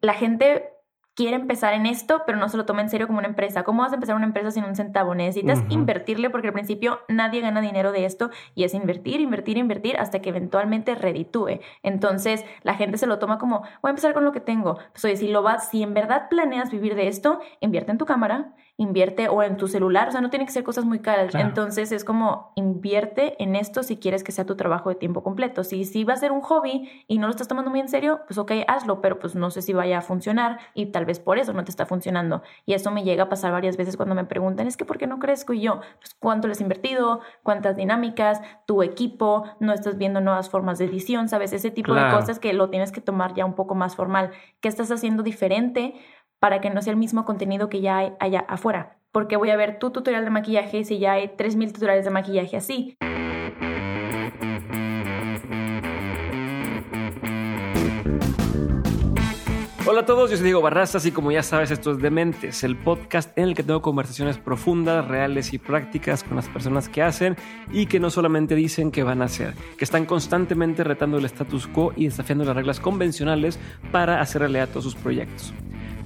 la gente quiere empezar en esto, pero no se lo toma en serio como una empresa. ¿Cómo vas a empezar una empresa sin un centavo? Necesitas invertirle porque al principio nadie gana dinero de esto y es invertir, invertir, invertir hasta que eventualmente reditúe. Entonces la gente se lo toma como, voy a empezar con lo que tengo. Pues oye, si lo vas, si en verdad planeas vivir de esto, invierte en tu cámara, invierte o en tu celular, o sea, no tiene que ser cosas muy caras. Entonces es como invierte en esto si quieres que sea tu trabajo de tiempo completo. Si, si va a ser un hobby y no lo estás tomando muy en serio, pues ok, hazlo, pero pues no sé si vaya a funcionar y tal vez por eso no te está funcionando. Y eso me llega a pasar varias veces cuando me preguntan, es que ¿por qué no crezco? Y yo, pues cuánto les he invertido, cuántas dinámicas, tu equipo, no estás viendo nuevas formas de edición, ¿sabes? Ese tipo de cosas que lo tienes que tomar ya un poco más formal. ¿Qué estás haciendo diferente? Para que no sea el mismo contenido que ya hay allá afuera. Porque voy a ver tu tutorial de maquillaje si ya hay 3.000 tutoriales de maquillaje así. Hola a todos, yo soy Diego Barrazas y como ya sabes esto es Dementes, el podcast en el que tengo conversaciones profundas, reales y prácticas con las personas que hacen y que no solamente dicen que van a hacer, que están constantemente retando el status quo y desafiando las reglas convencionales para hacer realidad todos sus proyectos.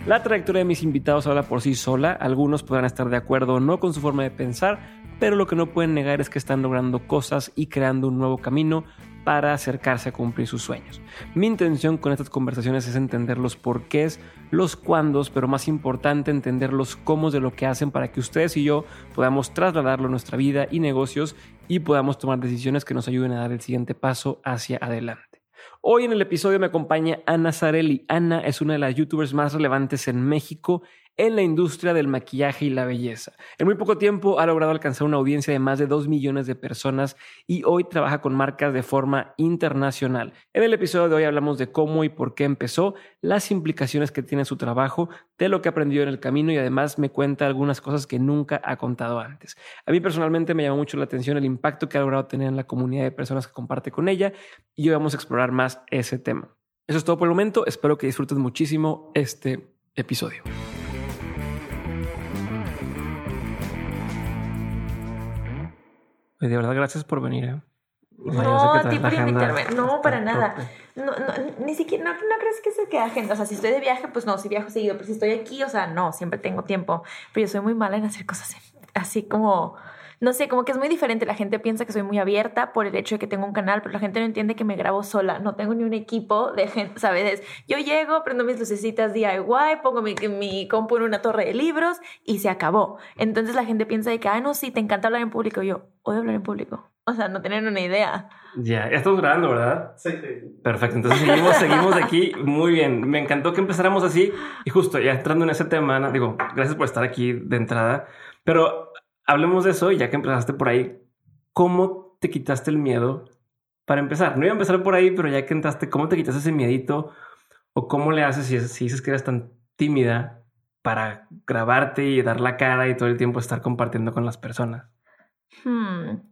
La trayectoria de mis invitados habla por sí sola, algunos podrán estar de acuerdo o no con su forma de pensar, pero lo que no pueden negar es que están logrando cosas y creando un nuevo camino para acercarse a cumplir sus sueños. Mi intención con estas conversaciones es entender los porqués, los cuándos, pero más importante entender los cómo de lo que hacen para que ustedes y yo podamos trasladarlo a nuestra vida y negocios y podamos tomar decisiones que nos ayuden a dar el siguiente paso hacia adelante. Hoy en el episodio me acompaña Ana Zarelli. Ana es una de las youtubers más relevantes en México en la industria del maquillaje y la belleza. En muy poco tiempo ha logrado alcanzar una audiencia de más de 2 millones de personas y hoy trabaja con marcas de forma internacional. En el episodio de hoy hablamos de cómo y por qué empezó, las implicaciones que tiene su trabajo, de lo que aprendió en el camino y además me cuenta algunas cosas que nunca ha contado antes. A mí personalmente me llamó mucho la atención el impacto que ha logrado tener en la comunidad de personas que comparte con ella y hoy vamos a explorar más ese tema. Eso es todo por el momento, espero que disfrutes muchísimo este episodio. De verdad, gracias por venir. ¿eh? no, a ti por invitarme. No, para nada. No, no, ni siquiera, no, no crees que se quede agenda. O sea, si estoy de viaje, pues no, si viajo seguido. Pero si estoy aquí, o sea, no, siempre tengo tiempo. Pero yo soy muy mala en hacer cosas así como no sé, como que es muy diferente. La gente piensa que soy muy abierta por el hecho de que tengo un canal, pero la gente no entiende que me grabo sola. No tengo ni un equipo de gente, ¿sabes? Yo llego, prendo mis lucecitas DIY, pongo mi, mi compu en una torre de libros y se acabó. Entonces la gente piensa de que, ah, no, sí, te encanta hablar en público. yo, odio hablar en público. O sea, no tener una idea. Ya, ya estamos grabando, ¿verdad? Sí. Perfecto, entonces seguimos, seguimos de aquí. Muy bien, me encantó que empezáramos así. Y justo ya entrando en ese tema, digo, gracias por estar aquí de entrada. Pero hablemos de eso, ya que empezaste por ahí, ¿cómo te quitaste el miedo para empezar? No iba a empezar por ahí, pero ya que entraste, ¿cómo te quitaste ese miedito? ¿O cómo le haces si, dices que eres tan tímida para grabarte y dar la cara y todo el tiempo estar compartiendo con las personas? Hmm.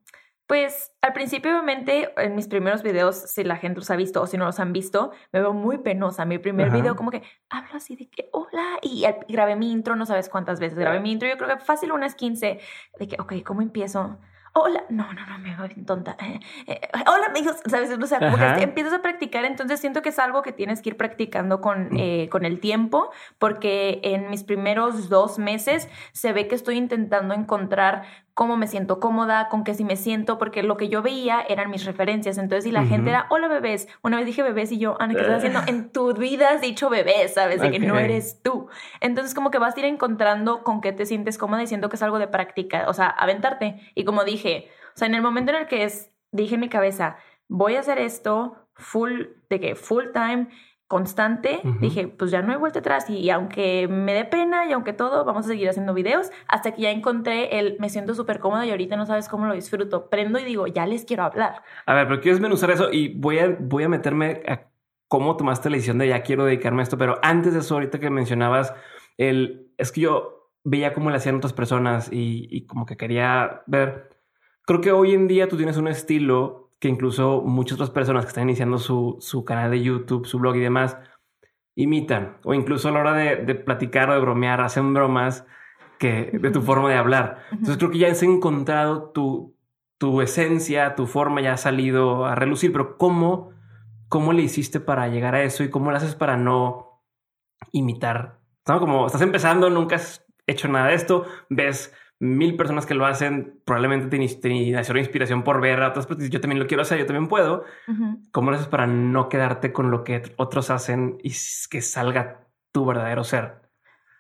Pues al principio, obviamente, en mis primeros videos, si la gente los ha visto o si no los han visto, me veo muy penosa. Mi primer video, como que hablo así de que hola, y, grabé mi intro, no sabes cuántas veces grabé mi intro. Yo creo que fácil unas 15, de que, ok, ¿cómo empiezo? hola, no, no, no, me voy bien tonta. Eh, eh, hola, amigos, ¿sabes? O sea, como que empiezas a practicar, entonces siento que es algo que tienes que ir practicando con, mm. eh, con el tiempo, porque en mis primeros dos meses se ve que estoy intentando encontrar cómo me siento cómoda, con qué sí me siento, porque lo que yo veía eran mis referencias. Entonces, si la gente era, hola bebés, una vez dije bebés y yo, Ana, ¿qué estás haciendo? En tu vida has dicho bebés, ¿sabes? De que no eres tú. Entonces, como que vas a ir encontrando con qué te sientes cómoda y siento que es algo de práctica, o sea, aventarte. Y como dije, o sea, en el momento en el que es, dije en mi cabeza, voy a hacer esto full, de que full time, constante, dije, pues ya no hay vuelta atrás y, aunque me dé pena y aunque todo, vamos a seguir haciendo videos hasta que ya encontré el me siento súper cómoda y ahorita no sabes cómo lo disfruto. Prendo y digo, ya les quiero hablar. A ver, pero quiero desmenuzar eso y voy a, voy a meterme a cómo tomaste la decisión de ya quiero dedicarme a esto, pero antes de eso, ahorita que mencionabas, el, es que yo veía cómo le hacían otras personas y, y como que quería ver, creo que hoy en día tú tienes un estilo que incluso muchas otras personas que están iniciando su, su canal de YouTube, su blog y demás, imitan. O incluso a la hora de, de, platicar o de bromear, hacen bromas que, de tu forma de hablar. Entonces creo que ya has encontrado tu, tu esencia, tu forma ya ha salido a relucir, pero ¿cómo, ¿cómo le hiciste para llegar a eso y cómo lo haces para no imitar. ¿no? Como estás empezando, nunca has hecho nada de esto, ves mil personas que lo hacen, probablemente te, te inspiración por ver a otras personas. Yo también lo quiero hacer, yo también puedo. ¿Cómo lo haces para no quedarte con lo que otros hacen y que salga tu verdadero ser?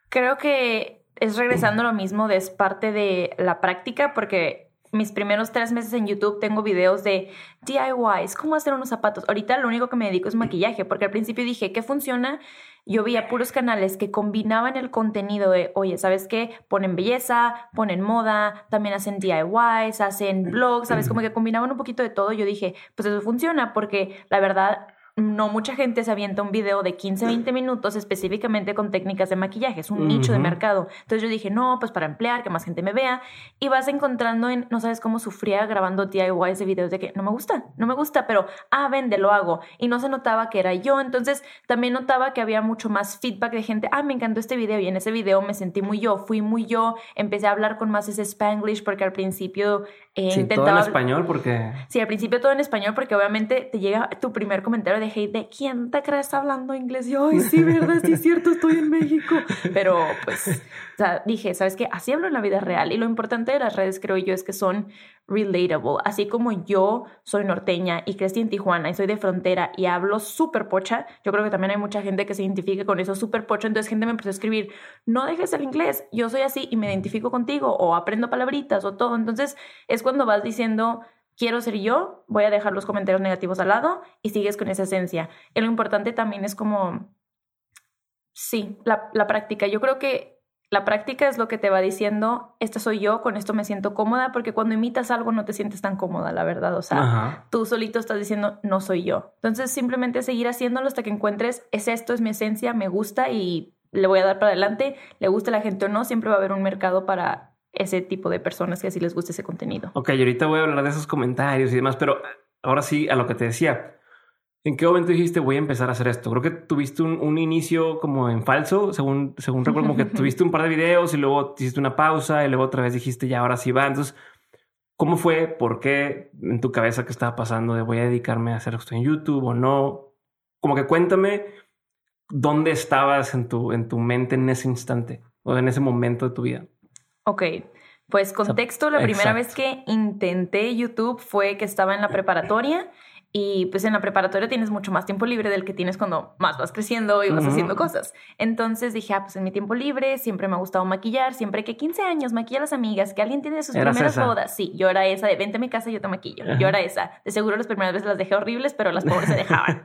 Creo que es regresando lo mismo de es parte de la práctica, porque mis primeros tres meses en YouTube tengo videos de DIYs, cómo hacer unos zapatos. Ahorita lo único que me dedico es maquillaje, porque al principio dije, ¿qué funciona? Yo veía puros canales que combinaban el contenido de, oye, ¿sabes qué? Ponen belleza, ponen moda, también hacen DIYs, hacen blogs, ¿sabes? Como que combinaban un poquito de todo. Yo dije, pues eso funciona, porque la verdad no mucha gente se avienta un video de 15, 20 minutos específicamente con técnicas de maquillaje, es un nicho de mercado. Entonces yo dije, no, pues para emplear, que más gente me vea. Y vas encontrando en, no sabes cómo sufría grabando DIYs de videos de que no me gusta, no me gusta, pero, ah, vende, lo hago. Y no se notaba que era yo. Entonces también notaba que había mucho más feedback de gente, ah, me encantó este video. Y en ese video me sentí muy yo, fui muy yo, empecé a hablar con más ese spanglish porque al principio eh, sí, todo en español porque... Sí, al principio todo en español porque obviamente te llega tu primer comentario de hate de ¿quién te crees hablando inglés? Y yo, ay, sí, verdad, sí es cierto, estoy en México. Pero pues, o sea, dije, ¿sabes qué? Así hablo en la vida real. Y lo importante de las redes, creo yo, es que son relatable. Así como yo soy norteña y crecí en Tijuana y soy de frontera y hablo súper pocha, yo creo que también hay mucha gente que se identifique con eso súper pocha. Entonces gente me empezó a escribir, no dejes el inglés, yo soy así y me identifico contigo o aprendo palabritas o todo. Entonces es cuando vas diciendo, quiero ser yo, voy a dejar los comentarios negativos al lado y sigues con esa esencia. Y lo importante también es como, sí, la, la práctica. Yo creo que la práctica es lo que te va diciendo, esta soy yo, con esto me siento cómoda, porque cuando imitas algo no te sientes tan cómoda, la verdad. O sea, tú solito estás diciendo, no soy yo. Entonces, simplemente seguir haciéndolo hasta que encuentres, es esto, es mi esencia, me gusta y le voy a dar para adelante, le gusta a la gente o no, siempre va a haber un mercado para ese tipo de personas que así les guste ese contenido. Ok, y ahorita voy a hablar de esos comentarios y demás, pero ahora sí, a lo que te decía ¿En qué momento dijiste voy a empezar a hacer esto? Creo que tuviste un, inicio como en falso, según, según recuerdo, como que tuviste un par de videos y luego hiciste una pausa y luego otra vez dijiste ya ahora sí va. Entonces, ¿cómo fue? ¿Por qué en tu cabeza que estaba pasando de voy a dedicarme a hacer esto en YouTube o no? Como que cuéntame dónde estabas en tu, en tu mente en ese instante o en ese momento de tu vida. Ok. Pues contexto, la primera vez que intenté YouTube fue que estaba en la preparatoria y pues en la preparatoria tienes mucho más tiempo libre del que tienes cuando más vas creciendo y vas haciendo cosas. Entonces dije, ah, pues en mi tiempo libre siempre me ha gustado maquillar, siempre que 15 años maquilla a las amigas, que alguien tiene sus primeras bodas. Sí, yo era esa de vente a mi casa y yo te maquillo. Yo era esa. De seguro las primeras veces las dejé horribles, pero las pobres se dejaban.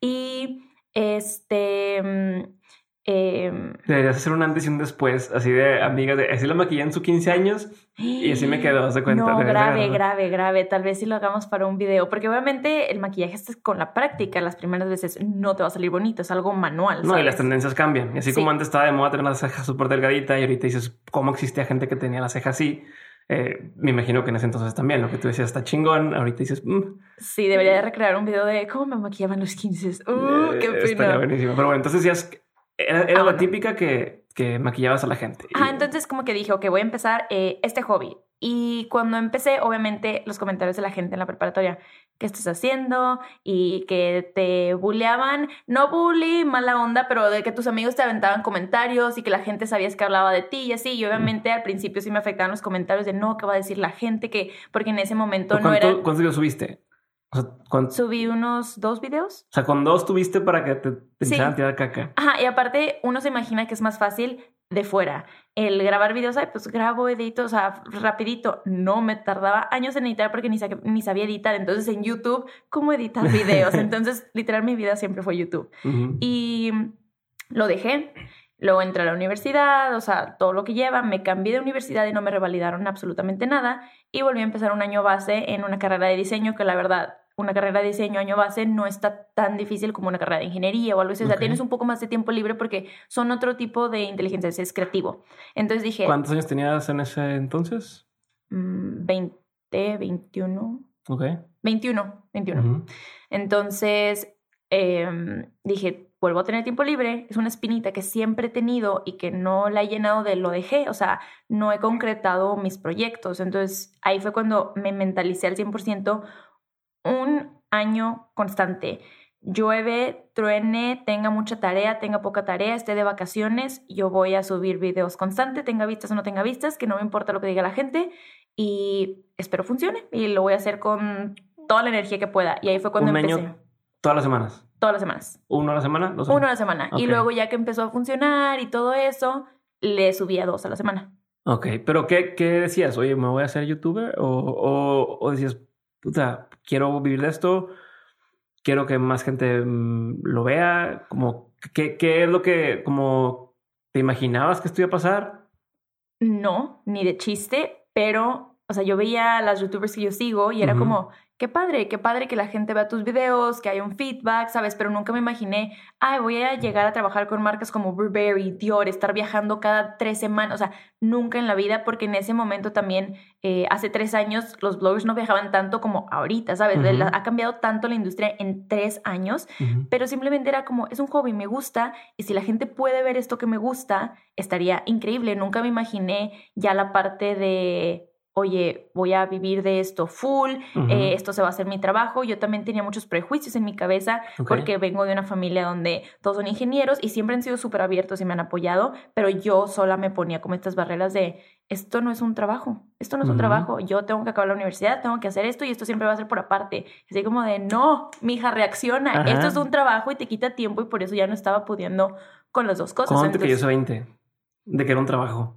y este Em, Deberías hacer un antes y un después, así de amigas, de, así la maquillé en su 15 años y así me quedó, de cuenta. No, grave, grave, grave. Tal vez si lo hagamos para un video, porque obviamente el maquillaje es con la práctica. Las primeras veces no te va a salir bonito, es algo manual. No, y las tendencias cambian. Y así como antes estaba de moda tener la ceja súper delgadita y ahorita dices, ¿cómo existía gente que tenía la ceja así? Eh, me imagino que en ese entonces también, lo que tú decías está chingón, ahorita dices... Mm". Sí, debería de recrear un video de cómo me maquillaban los 15. ¡Uh, qué eh, pena! buenísimo. Pero bueno, entonces ya era, era la típica que, que, maquillabas a la gente. Ah, entonces como que dije, ok, voy a empezar eh, este hobby. Y cuando empecé, obviamente, los comentarios de la gente en la preparatoria, ¿qué estás haciendo? Y que te bulleaban, no bully, mala onda, pero de que tus amigos te aventaban comentarios y que la gente sabías que hablaba de ti y así. Y obviamente al principio sí me afectaban los comentarios de no, ¿qué va a decir la gente? que Porque en ese momento no era... ¿Cuántos videos subiste? Subí unos dos videos. O sea, con dos tuviste para que te, a tirar caca. Ajá, y aparte uno se imagina que es más fácil de fuera. El grabar videos, ay, pues grabo, edito, o sea, rapidito. No, me tardaba años en editar porque ni, ni sabía editar. Entonces en YouTube, ¿cómo editar videos? Entonces, literal, mi vida siempre fue YouTube. Y lo dejé. Luego entré a la universidad, o sea, todo lo que lleva. Me cambié de universidad y no me revalidaron absolutamente nada. Y volví a empezar un año base en una carrera de diseño que la verdad una carrera de diseño año base no está tan difícil como una carrera de ingeniería o algo así. O sea, tienes un poco más de tiempo libre porque son otro tipo de inteligencia, es creativo. Entonces dije... ¿Cuántos años tenías en ese entonces? 20, mm, 21. Ok. 21, 21. Entonces em, dije, vuelvo a tener tiempo libre, es una espinita que siempre he tenido y que no la he llenado de lo dejé, o sea, no he concretado mis proyectos. Entonces ahí fue cuando me mentalicé al 100% un año constante. llueve, truene, tenga mucha tarea, tenga poca tarea, esté de vacaciones, yo voy a subir videos constante, tenga vistas o no tenga vistas, que no me importa lo que diga la gente y espero funcione y lo voy a hacer con toda la energía que pueda. Y ahí fue cuando Un empecé. año, todas las semanas. Todas las semanas. ¿Uno a la semana? ¿Dos Uno a la semana. Y luego ya que empezó a funcionar y todo eso, le subía dos a la semana. Ok, pero ¿qué, qué decías? Oye, ¿me voy a hacer youtuber? O, o, o decías, puta, quiero vivir de esto, quiero que más gente mm, lo vea. Como, ¿qué, ¿Qué es lo que como te imaginabas que esto iba a pasar? No, ni de chiste, pero, o sea, yo veía a las youtubers que yo sigo y era como, qué padre, qué padre que la gente vea tus videos, que haya un feedback, ¿sabes? Pero nunca me imaginé, ay, voy a llegar a trabajar con marcas como Burberry, Dior, estar viajando cada tres semanas, o sea, nunca en la vida, porque en ese momento también, eh, hace tres años, los bloggers no viajaban tanto como ahorita, ¿sabes? La- Ha cambiado tanto la industria en tres años pero simplemente era como, es un hobby, me gusta, y si la gente puede ver esto que me gusta, estaría increíble. Nunca me imaginé ya la parte de, oye, voy a vivir de esto full, eh, esto se va a hacer mi trabajo. Yo también tenía muchos prejuicios en mi cabeza porque vengo de una familia donde todos son ingenieros y siempre han sido súper abiertos y me han apoyado, pero yo sola me ponía como estas barreras de, esto no es un trabajo, esto no es un trabajo, yo tengo que acabar la universidad, tengo que hacer esto y esto siempre va a ser por aparte. Así como de, no, mija, reacciona, Ajá. esto es un trabajo y te quita tiempo y por eso ya no estaba pudiendo con las dos cosas. ¿Cuándo te cayó Entonces, ese 20? De que era un trabajo.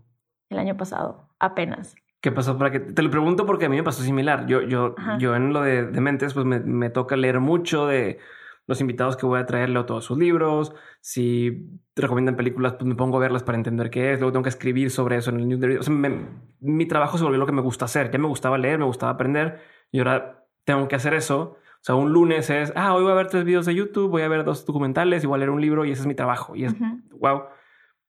el año pasado, apenas. ¿Qué pasó para que te lo pregunto porque a mí me pasó similar. Yo, yo, Ajá. yo en lo de, de mentes, pues me, me toca leer mucho de los invitados que voy a traer, leo todos sus libros. Si recomiendan películas, pues me pongo a verlas para entender qué es. Luego tengo que escribir sobre eso en el newsletter. O sea, me- mi trabajo se volvió lo que me gusta hacer. Ya me gustaba leer, me gustaba aprender y ahora tengo que hacer eso. O sea, un lunes es, ah, hoy voy a ver tres videos de YouTube, voy a ver dos documentales y voy a leer un libro y ese es mi trabajo. Y es, wow,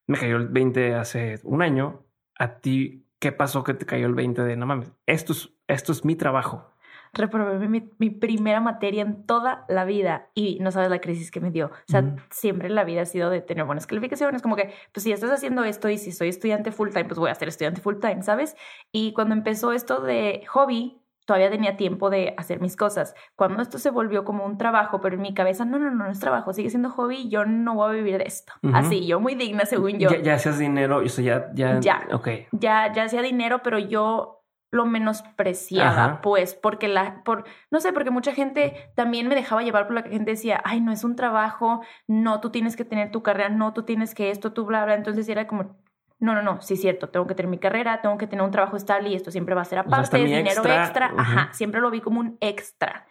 me cayó el 20 hace un año. A ti, ¿qué pasó que te cayó el 20 de no mames? Esto es, esto es mi trabajo. reprobé mi, mi primera materia en toda la vida y no sabes la crisis que me dio. O sea, siempre la vida ha sido de tener buenas calificaciones, como que, pues si estás haciendo esto y si soy estudiante full time, pues voy a ser estudiante full time, ¿sabes? Y cuando empezó esto de hobby, todavía tenía tiempo de hacer mis cosas. Cuando esto se volvió como un trabajo, pero en mi cabeza, no, no, no, no es trabajo, sigue siendo hobby, yo no voy a vivir de esto. Así, yo muy digna según yo. Ya, ya hacías dinero, o sea, ya, ya, Ya. ok. ya, ya hacía dinero, pero yo lo menospreciaba, Ajá. pues, porque la, por, no sé, porque mucha gente también me dejaba llevar por la que gente decía, ay, no es un trabajo, no, tú tienes que tener tu carrera, no, tú tienes que esto, tú bla, bla, entonces era como, no, no, no, sí es cierto, tengo que tener mi carrera, tengo que tener un trabajo estable y esto siempre va a ser aparte, es dinero extra, ajá, siempre lo vi como un extra.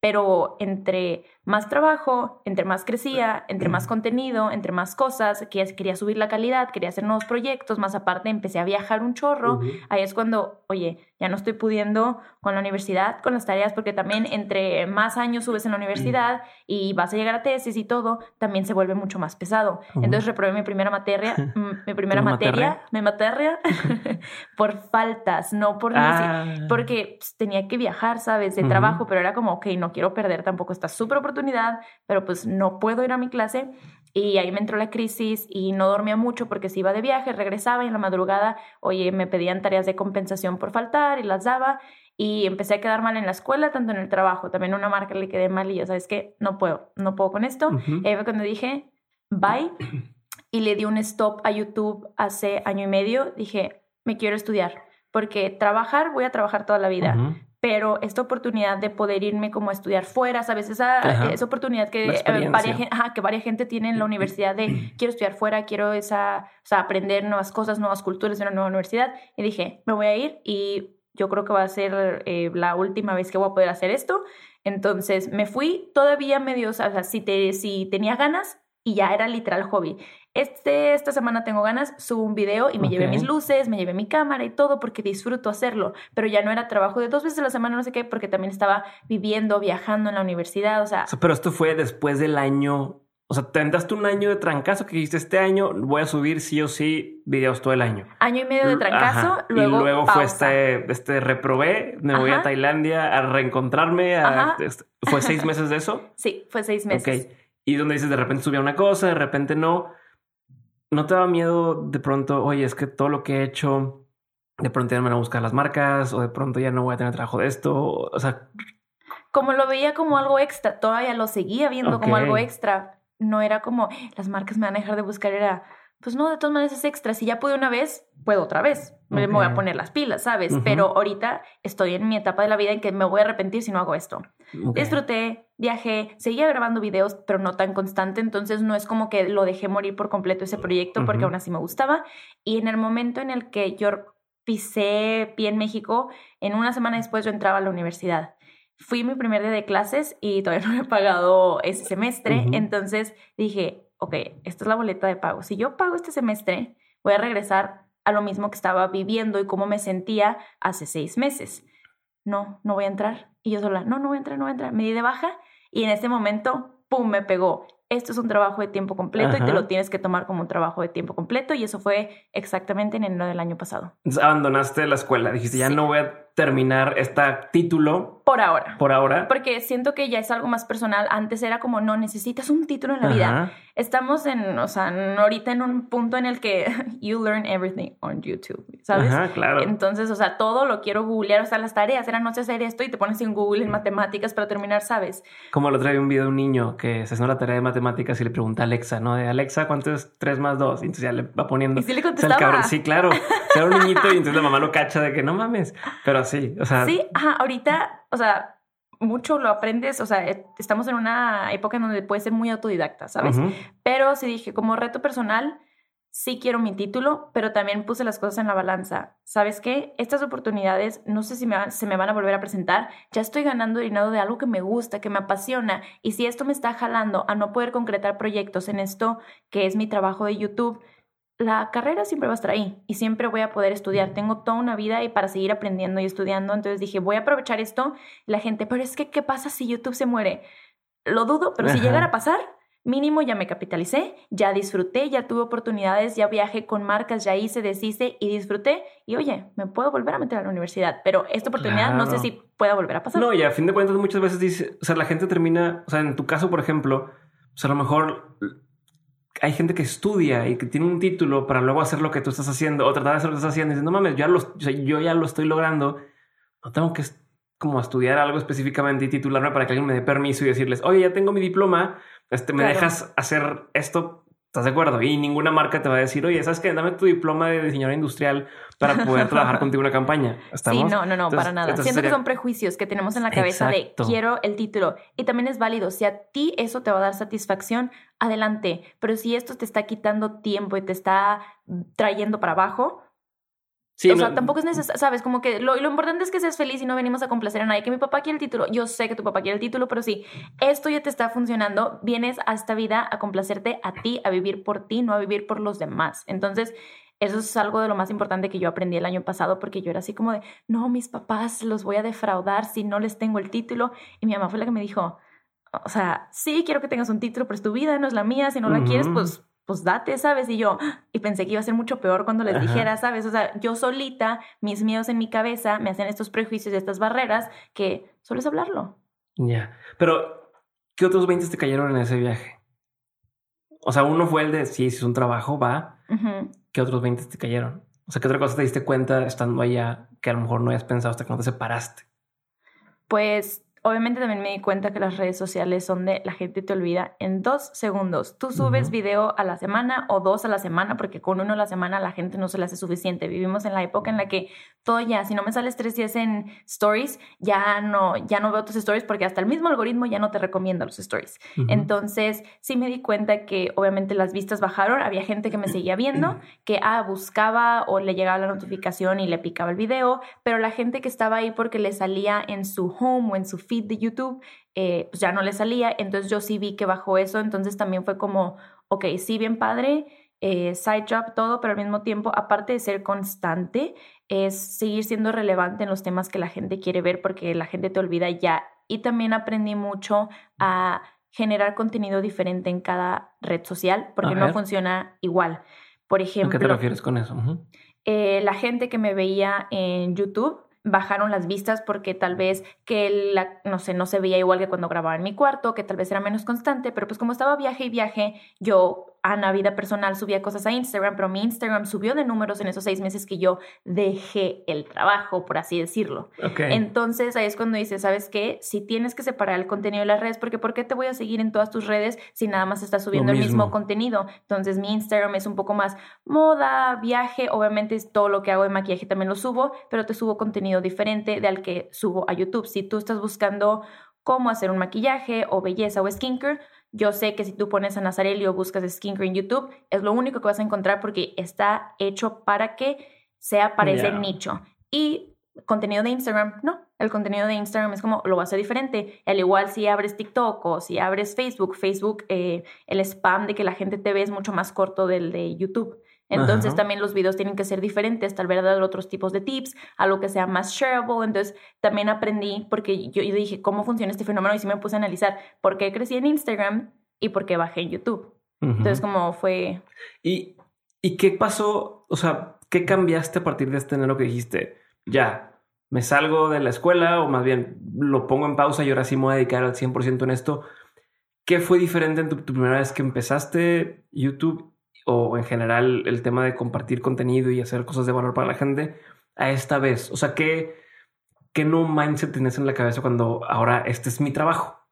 Pero entre más trabajo, entre más crecía, entre más contenido, entre más cosas, que quería subir la calidad, quería hacer nuevos proyectos, más aparte empecé a viajar un chorro. Ujú. Ahí es cuando, oye, ya no estoy pudiendo con la universidad, con las tareas, porque también entre más años subes en la universidad y vas a llegar a tesis y todo, también se vuelve mucho más pesado. Ujú. Entonces reprobé mi primera materia, mm, mi primera ¿Tu materia, mi materia, por faltas, no por Ah. necesidad porque pues, tenía que viajar, ¿sabes? De trabajo, pero era como, ok, no quiero perder tampoco esta súper oportunidad, pero pues no puedo ir a mi clase. Y ahí me entró la crisis y no dormía mucho porque si iba de viaje, regresaba y en la madrugada, oye, me pedían tareas de compensación por faltar y las daba. Y empecé a quedar mal en la escuela, tanto en el trabajo. También una marca le quedé mal y yo, ¿sabes qué? No puedo, no puedo con esto. Ahí fue cuando dije, bye. Y le di un stop a YouTube hace año y medio. Dije, me quiero estudiar. Porque trabajar, voy a trabajar toda la vida. Ujú. Pero esta oportunidad de poder irme como a estudiar fuera, ¿sabes? Esa, Ajá. esa oportunidad que, eh, varia ajá, que varias gente tiene en la universidad de quiero estudiar fuera, quiero esa, o sea, aprender nuevas cosas, nuevas culturas en una nueva universidad. Y dije, me voy a ir y yo creo que va a ser eh, la última vez que voy a poder hacer esto. Entonces me fui todavía medio, o sea, si, te, si tenía ganas y ya era literal hobby. Este, esta semana tengo ganas, subo un video y me llevé mis luces, me llevé mi cámara y todo porque disfruto hacerlo, pero ya no era trabajo de dos veces a la semana, no sé qué, porque también estaba viviendo, viajando en la universidad, o sea, pero esto fue después del año. O sea, te entraste un año de trancazo que dijiste este año voy a subir sí o sí videos todo el año. año y medio de trancazo, Ajá. luego, y luego fue este, este reprobé, me voy a. Tailandia a reencontrarme. a- este- ¿Fue seis meses de eso? Sí, fue seis meses. Y donde dices de repente subía una cosa, de repente no. ¿No te daba miedo de pronto, oye, es que todo lo que he hecho, de pronto ya no me van a buscar las marcas o de pronto ya no voy a tener trabajo de esto? O sea, como lo veía como algo extra, todavía lo seguía viendo como algo extra. No era como, las marcas me van a dejar de buscar, era, pues no, de todas maneras es extra. Si ya pude una vez, puedo otra vez. Me voy a poner las pilas, ¿sabes? Pero ahorita estoy en mi etapa de la vida en que me voy a arrepentir si no hago esto. Disfruté, viajé, seguía grabando videos, pero no tan constante. Entonces no es como que lo dejé morir por completo ese proyecto porque aún así me gustaba. Y en el momento en el que yo pisé pie en México, en una semana después yo entraba a la universidad. Fui mi primer día de clases y todavía no he pagado ese semestre. Entonces dije, ok, esta es la boleta de pago. Si yo pago este semestre, voy a regresar a lo mismo que estaba viviendo y cómo me sentía hace seis meses. No, no voy a entrar. Y yo sola, no, no voy a entrar, no voy a entrar. Me di de baja y en ese momento, ¡pum!, me pegó. Esto es un trabajo de tiempo completo y te lo tienes que tomar como un trabajo de tiempo completo. Y eso fue exactamente en enero del año pasado. Abandonaste la escuela, dijiste, ya no voy a terminar este título. Por ahora. Por ahora. Porque siento que ya es algo más personal. Antes era como, no, necesitas un título en la vida. Estamos en, o sea, ahorita en un punto en el que you learn everything on YouTube, ¿sabes? Ajá, claro. Entonces, o sea, todo lo quiero googlear. O sea, las tareas eran, no sé hacer esto y te pones en Google en matemáticas para terminar, ¿sabes? Como lo trae un video de un niño que se hace la tarea de matemáticas y le pregunta a Alexa, ¿no? De Alexa, ¿cuánto es 3 más 2? Y entonces ya le va poniendo. Y sí le contestaba. sí, claro. Era un niñito y entonces la mamá lo cacha de que no mames. Pero sí, o sea. Sí, ajá, ahorita, o sea, mucho lo aprendes, o sea, e, estamos en una época en donde puedes ser muy autodidacta, ¿sabes? Pero sí dije, como reto personal, sí quiero mi título, pero también puse las cosas en la balanza. ¿Sabes qué? Estas oportunidades no sé si me se me van a volver a presentar. Ya estoy ganando dinero de algo que me gusta, que me apasiona. Y si esto me está jalando a no poder concretar proyectos en esto que es mi trabajo de YouTube, la carrera siempre va a estar ahí y siempre voy a poder estudiar. Tengo toda una vida y para seguir aprendiendo y estudiando. Entonces dije, voy a aprovechar esto. La gente, pero es que, ¿qué pasa si YouTube se muere? Lo dudo, pero si llegara a pasar, mínimo ya me capitalicé, ya disfruté, ya tuve oportunidades, ya viajé con marcas, ya hice, deshice y disfruté. Y oye, me puedo volver a meter a la universidad, pero esta oportunidad no sé si pueda volver a pasar. No, y a fin de cuentas muchas veces dice, o sea, la gente termina, o sea, en tu caso, por ejemplo, o sea, a lo mejor hay gente que estudia y que tiene un título para luego hacer lo que tú estás haciendo o tratar de hacer lo que estás haciendo y no mames, ya lo, yo ya lo estoy logrando, no tengo que como estudiar algo específicamente y titularme para que alguien me dé permiso y decirles, oye, ya tengo mi diploma, este, me dejas hacer esto ¿Estás de acuerdo? Y ninguna marca te va a decir, oye, ¿sabes qué? Dame tu diploma de diseñador industrial para poder trabajar contigo en una campaña. ¿Estamos? Sí, no, no, no, para nada. Siento que son prejuicios que tenemos en la cabeza de quiero el título. Y también es válido. Si a ti eso te va a dar satisfacción, adelante. Pero si esto te está quitando tiempo y te está trayendo para abajo, Sí, o sea, tampoco es necesario, sabes, como que lo, lo, importante es que seas feliz y no venimos a complacer a nadie. Que mi papá quiere el título, yo sé que tu papá quiere el título, pero sí, esto ya te está funcionando, vienes a esta vida a complacerte a ti, a vivir por ti, no a vivir por los demás. Entonces, eso es algo de lo más importante que yo aprendí el año pasado, porque yo era así como de, no, mis papás los voy a defraudar si no les tengo el título. Y mi mamá fue la que me dijo, o sea, sí, quiero que tengas un título, pero es tu vida, no es la mía, si no la quieres, pues pues date, ¿sabes? Y yo, y pensé que iba a ser mucho peor cuando les dijera, ¿sabes? O sea, yo solita, mis miedos en mi cabeza me hacen estos prejuicios y estas barreras que solo es hablarlo. Ya, pero ¿qué otros 20 te cayeron en ese viaje? O sea, uno fue el de, sí, si es un trabajo, va. ¿Qué otros 20 te cayeron? O sea, ¿qué otra cosa te diste cuenta estando allá que a lo mejor no habías pensado hasta que no te separaste? Pues obviamente también me di cuenta que las redes sociales son de la gente te olvida en dos segundos. Tú subes video a la semana o dos a la semana porque con uno a la semana la gente no se le hace suficiente. Vivimos en la época en la que todo ya, si no me sales tres días en stories, ya no, ya no veo tus stories porque hasta el mismo algoritmo ya no te recomienda los stories. Entonces sí me di cuenta que obviamente las vistas bajaron. Había gente que me seguía viendo, que ah, buscaba o le llegaba la notificación y le picaba el video, pero la gente que estaba ahí porque le salía en su home o en su feed de YouTube, eh, pues ya no le salía, entonces yo sí vi que bajó eso, entonces también fue como, ok, sí, bien padre, eh, side job, todo, pero al mismo tiempo, aparte de ser constante, es seguir siendo relevante en los temas que la gente quiere ver porque la gente te olvida ya. Y también aprendí mucho a generar contenido diferente en cada red social porque no funciona igual. Por ejemplo, ¿a qué te refieres con eso? Eh, la gente que me veía en YouTube bajaron las vistas porque tal vez que la, no sé, no se veía igual que cuando grababa en mi cuarto, que tal vez era menos constante, pero pues como estaba viaje y viaje, yo Ana, vida personal, subía cosas a Instagram, pero mi Instagram subió de números en esos seis meses que yo dejé el trabajo, por así decirlo. Entonces ahí es cuando dices, ¿sabes qué? Si tienes que separar el contenido de las redes, porque ¿por qué te voy a seguir en todas tus redes si nada más estás subiendo el mismo contenido? Entonces mi Instagram es un poco más moda, viaje, obviamente es todo lo que hago de maquillaje también lo subo, pero te subo contenido diferente de al que subo a YouTube. Si tú estás buscando cómo hacer un maquillaje o belleza o skincare, yo sé que si tú pones a Nazarelli o buscas skincare en YouTube, es lo único que vas a encontrar porque está hecho para que sea para ese nicho. Y contenido de Instagram, no. El contenido de Instagram es como lo va a hacer diferente. Al igual si abres TikTok o si abres Facebook, Facebook, eh, el spam de que la gente te ve es mucho más corto del de YouTube. Entonces también los videos tienen que ser diferentes, tal vez dar otros tipos de tips, algo que sea más shareable. Entonces también aprendí, porque yo, dije, ¿cómo funciona este fenómeno? Y sí me puse a analizar por qué crecí en Instagram y por qué bajé en YouTube. Entonces como fue... ¿Y, ¿Y qué pasó? O sea, ¿qué cambiaste a partir de este enero que dijiste? Ya, me salgo de la escuela o más bien lo pongo en pausa y ahora sí me voy a dedicar al 100% en esto. ¿Qué fue diferente en tu primera vez que empezaste YouTube o en general el tema de compartir contenido y hacer cosas de valor para la gente a esta vez? O sea, ¿qué, qué no mindset tienes en la cabeza cuando ahora este es mi trabajo?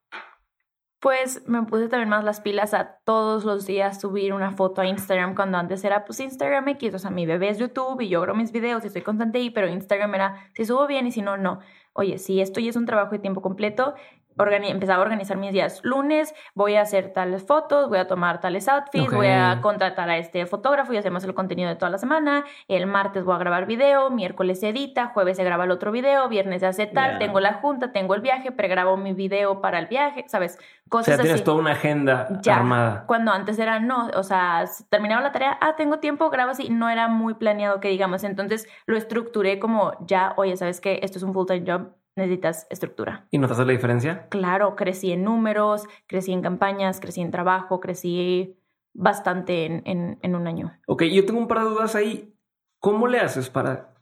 Pues me puse también más las pilas a todos los días subir una foto a Instagram cuando antes era pues Instagram X, o sea, mi bebé es YouTube y yo grabo mis videos y estoy constante ahí, pero Instagram era si subo bien y si no, no. Oye, si esto ya es un trabajo de tiempo completo, empezaba a organizar mis días. Lunes voy a hacer tales fotos, voy a tomar tales outfits, voy a contratar a este fotógrafo y hacemos el contenido de toda la semana. El martes voy a grabar video, miércoles se edita, jueves se graba el otro video, viernes se hace tal, tengo la junta, tengo el viaje, pregrabo mi video para el viaje, ¿sabes? Cosas o sea, tienes toda una agenda armada. Cuando antes era no, o sea, terminaba la tarea, ah, tengo tiempo, grabo así, no era muy planeado que digamos. Entonces lo estructuré como ya, oye, ¿sabes qué? Esto es un full-time job necesitas estructura. ¿Y notaste la diferencia? Claro, crecí en números, crecí en campañas, crecí en trabajo, crecí bastante en, en, un año. Ok, yo tengo un par de dudas ahí. ¿Cómo le haces para...?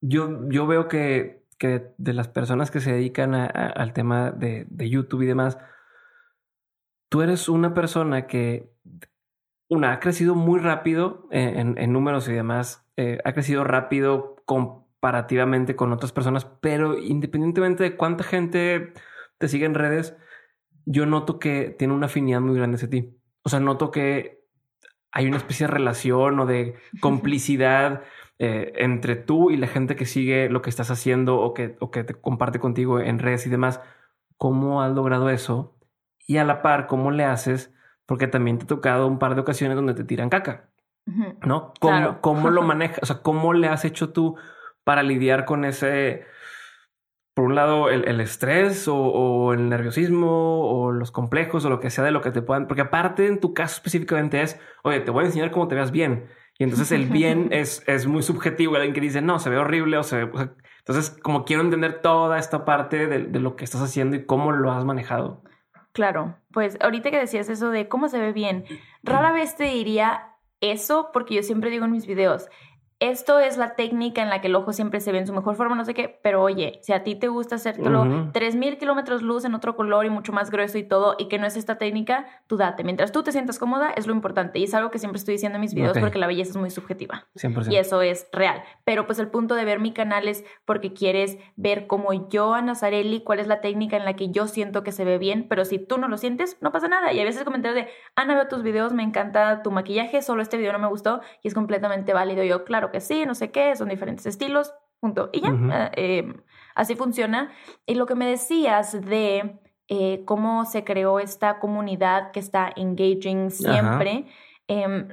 Yo, yo veo que, que de las personas que se dedican al tema de, de, YouTube y demás, tú eres una persona que, una, ha crecido muy rápido en, en números y demás, eh, ha crecido rápido con comparativamente con otras personas, pero independientemente de cuánta gente te sigue en redes, yo noto que tiene una afinidad muy grande hacia ti. O sea, noto que hay una especie de relación o de complicidad eh, entre tú y la gente que sigue lo que estás haciendo o que, o que te comparte contigo en redes y demás. ¿Cómo has logrado eso? Y a la par, ¿cómo le haces? Porque también te ha tocado un par de ocasiones donde te tiran caca. ¿No? ¿Cómo, ¿Cómo lo manejas? O sea, ¿cómo le has hecho tú para lidiar con ese, por un lado, el, estrés o, el nerviosismo o los complejos o lo que sea de lo que te puedan, porque aparte en tu caso específicamente es, oye, te voy a enseñar cómo te veas bien. Y entonces el bien es, es muy subjetivo. Alguien que dice, no, se ve horrible o se ve... entonces, como quiero entender toda esta parte de, de lo que estás haciendo y cómo lo has manejado. Claro, pues ahorita que decías eso de cómo se ve bien, rara vez te diría eso porque yo siempre digo en mis videos, esto es la técnica en la que el ojo siempre se ve en su mejor forma, no sé qué, pero oye, si a ti te gusta hacértelo tres mil kilómetros luz en otro color y mucho más grueso y todo, y que no es esta técnica, tú date. Mientras tú te sientas cómoda, es lo importante. Y es algo que siempre estoy diciendo en mis videos porque la belleza es muy subjetiva. 100%. Y eso es real. Pero pues el punto de ver mi canal es porque quieres ver como yo, Ana Zarelli, cuál es la técnica en la que yo siento que se ve bien, pero si tú no lo sientes, no pasa nada. Y a veces comentarios de, Ana, veo tus videos, me encanta tu maquillaje, solo este video no me gustó y es completamente válido. Yo, claro que sí, no sé qué, son diferentes estilos, punto. Y ya, eh, em, así funciona. Y lo que me decías de eh, cómo se creó esta comunidad que está engaging siempre, em,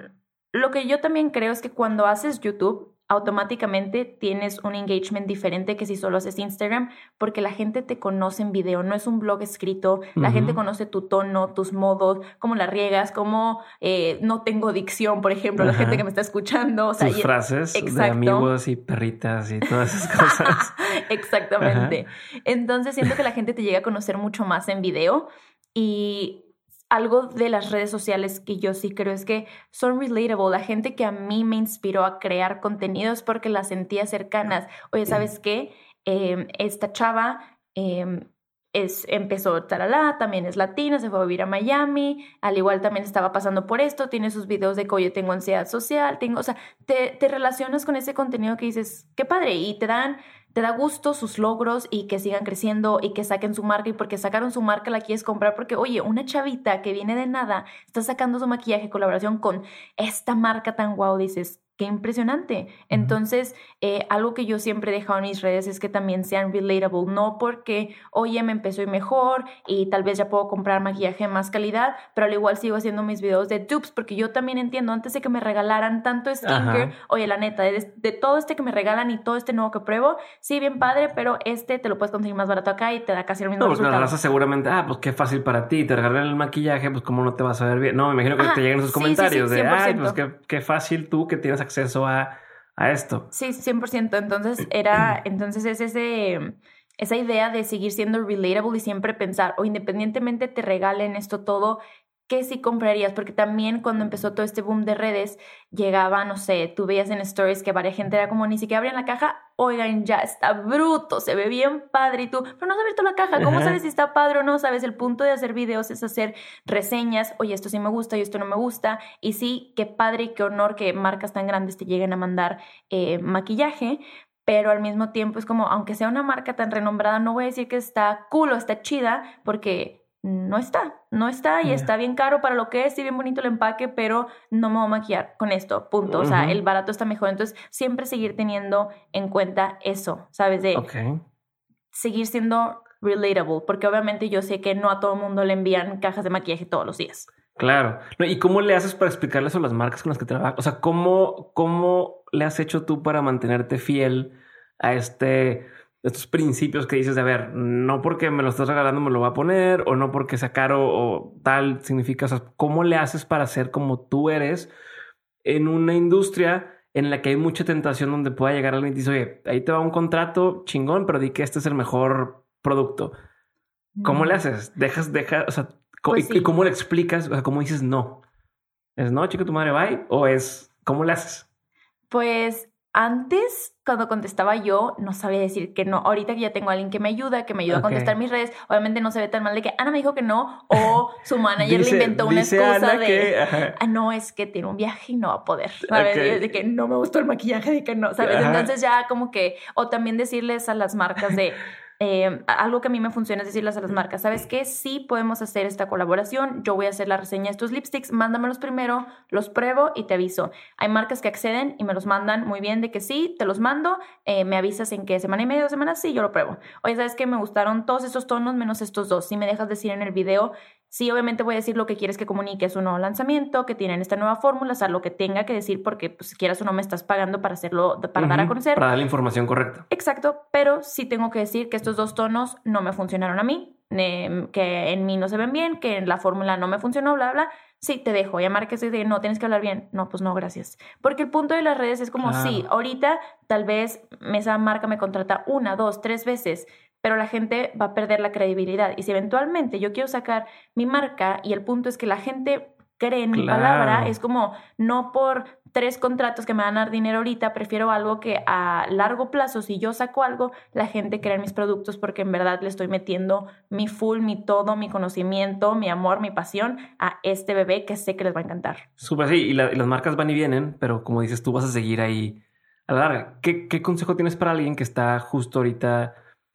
lo que yo también creo es que cuando haces YouTube, automáticamente tienes un engagement diferente que si solo haces Instagram, porque la gente te conoce en video, no es un blog escrito, la gente conoce tu tono, tus modos, cómo la riegas, cómo eh, no tengo dicción, por ejemplo, la gente que me está escuchando. O sea, Tus frases de amigos y perritas y todas esas cosas. Exactamente. Entonces siento que la gente te llega a conocer mucho más en video y algo de las redes sociales que yo sí creo es que son relatable. La gente que a mí me inspiró a crear contenidos porque las sentía cercanas. Oye, ¿sabes qué? Em, esta chava em, es, empezó talala, también es latina, se fue a vivir a Miami, al igual también estaba pasando por esto, tiene sus videos de que oye, tengo ansiedad social, tengo, o sea, te, te relacionas con ese contenido que dices, qué padre, y te dan, te da gusto sus logros y que sigan creciendo y que saquen su marca y porque sacaron su marca la quieres comprar porque, oye, una chavita que viene de nada está sacando su maquillaje colaboración con esta marca tan guau, dices, qué impresionante. Entonces, eh, algo que yo siempre he dejado en mis redes es que también sean relatable, no porque, oye, me empezó mejor y tal vez ya puedo comprar maquillaje de más calidad, pero al igual sigo haciendo mis videos de dupes porque yo también entiendo, antes de que me regalaran tanto skincare, oye, la neta, de, todo este que me regalan y todo este nuevo que pruebo, sí, bien padre, pero este te lo puedes conseguir más barato acá y te da casi el mismo no, pues resultado. seguramente, ah, pues qué fácil para ti, te regalan el maquillaje, pues cómo no te vas a ver bien. No, me imagino que te lleguen esos comentarios de, ay, pues qué, qué fácil tú que tienes acceso a, a esto. Sí, 100%. Entonces era, entonces es ese, esa idea de seguir siendo relatable y siempre pensar, o independientemente te regalen esto todo, ¿qué sí comprarías? Porque también cuando empezó todo este boom de redes, llegaba, no sé, tú veías en stories que varias gente era como, ni siquiera abrían la caja, oigan, ya está bruto, se ve bien padre y tú, pero no has abierto la caja, ¿cómo sabes si está padre o no? Sabes, el punto de hacer videos es hacer reseñas, oye, esto sí me gusta y esto no me gusta, y sí, qué padre y qué honor que marcas tan grandes te lleguen a mandar eh, maquillaje, pero al mismo tiempo es como, aunque sea una marca tan renombrada, no voy a decir que está cool o está chida, porque no está, no está y está bien caro para lo que es y bien bonito el empaque, pero no me voy a maquillar con esto, punto. O sea, el barato está mejor. Entonces, siempre seguir teniendo en cuenta eso, ¿sabes? De seguir siendo relatable, porque obviamente yo sé que no a todo el mundo le envían cajas de maquillaje todos los días. Claro. ¿Y cómo le haces para explicarles a las marcas con las que trabajas? O sea, ¿cómo, ¿cómo le has hecho tú para mantenerte fiel a este estos principios que dices de, a ver, no porque me lo estás regalando me lo va a poner, o no porque sea caro o tal, significa, o sea, ¿cómo le haces para ser como tú eres en una industria en la que hay mucha tentación donde pueda llegar alguien y dice, oye, ahí te va un contrato chingón, pero di que este es el mejor producto. ¿Cómo le haces? Dejas, dejas, o sea, pues ¿y, cómo le explicas? O sea, ¿cómo dices no? ¿Es no, chica, tu madre, bye? ¿O es, cómo le haces? Pues antes, cuando contestaba yo, no sabía decir que no. Ahorita que ya tengo a alguien que me ayuda, que me ayuda a contestar mis redes, obviamente no se ve tan mal de que Ana me dijo que no, o su manager le inventó una excusa de, ah, no, es que tiene un viaje y no va a poder. De que no me gustó el maquillaje, de que no, ¿sabes? Entonces ya como que, o también decirles a las marcas de, eh, algo que a mí me funciona es decirles a las marcas, ¿sabes qué? Sí podemos hacer esta colaboración, yo voy a hacer la reseña de estos lipsticks, mándamelos primero, los pruebo y te aviso. Hay marcas que acceden y me los mandan muy bien de que sí, te los mando, eh, me avisas en qué semana y media o semana, sí, yo lo pruebo. Oye, ¿sabes qué? Me gustaron todos estos tonos menos estos dos. Si me dejas decir en el video Sí, obviamente voy a decir lo que quieres que comunique es un nuevo lanzamiento, que tienen esta nueva fórmula, o sea, lo que tenga que decir porque pues, si quieras o no me estás pagando para hacerlo, para dar a conocer. Para dar la información correcta. Exacto, pero sí tengo que decir que estos dos tonos no me funcionaron a mí, que en mí no se ven bien, que en la fórmula no me funcionó, bla, bla. Sí, te dejo, llamar que se de no, tienes que hablar bien. No, pues no, gracias. Porque el punto de las redes es como, sí, ahorita tal vez esa marca me contrata una, dos, tres veces, pero la gente va a perder la credibilidad. Y si eventualmente yo quiero sacar mi marca y el punto es que la gente cree en mi palabra, es como no por tres contratos que me van a dar dinero ahorita, prefiero algo que a largo plazo, si yo saco algo, la gente cree en mis productos porque en verdad le estoy metiendo mi full, mi todo, mi conocimiento, mi amor, mi pasión a este bebé que sé que les va a encantar. Súper, sí, y, las marcas van y vienen, pero como dices, tú vas a seguir ahí a la larga. ¿Qué, ¿Qué consejo tienes para alguien que está justo ahorita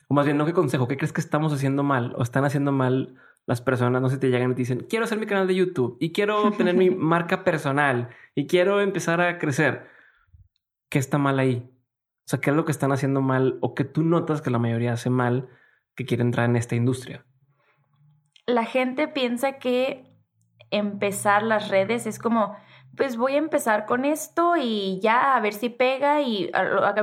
o más bien, no qué consejo, ¿qué crees que estamos haciendo mal o están haciendo mal las personas? No sé, te llegan y te dicen, quiero hacer mi canal de YouTube y quiero tener mi marca personal y quiero empezar a crecer. ¿Qué está mal ahí? O sea, ¿qué es lo que están haciendo mal o que tú notas que la mayoría hace mal que quiere entrar en esta industria? La gente piensa que empezar las redes es como, pues voy a empezar con esto y ya a ver si pega. Y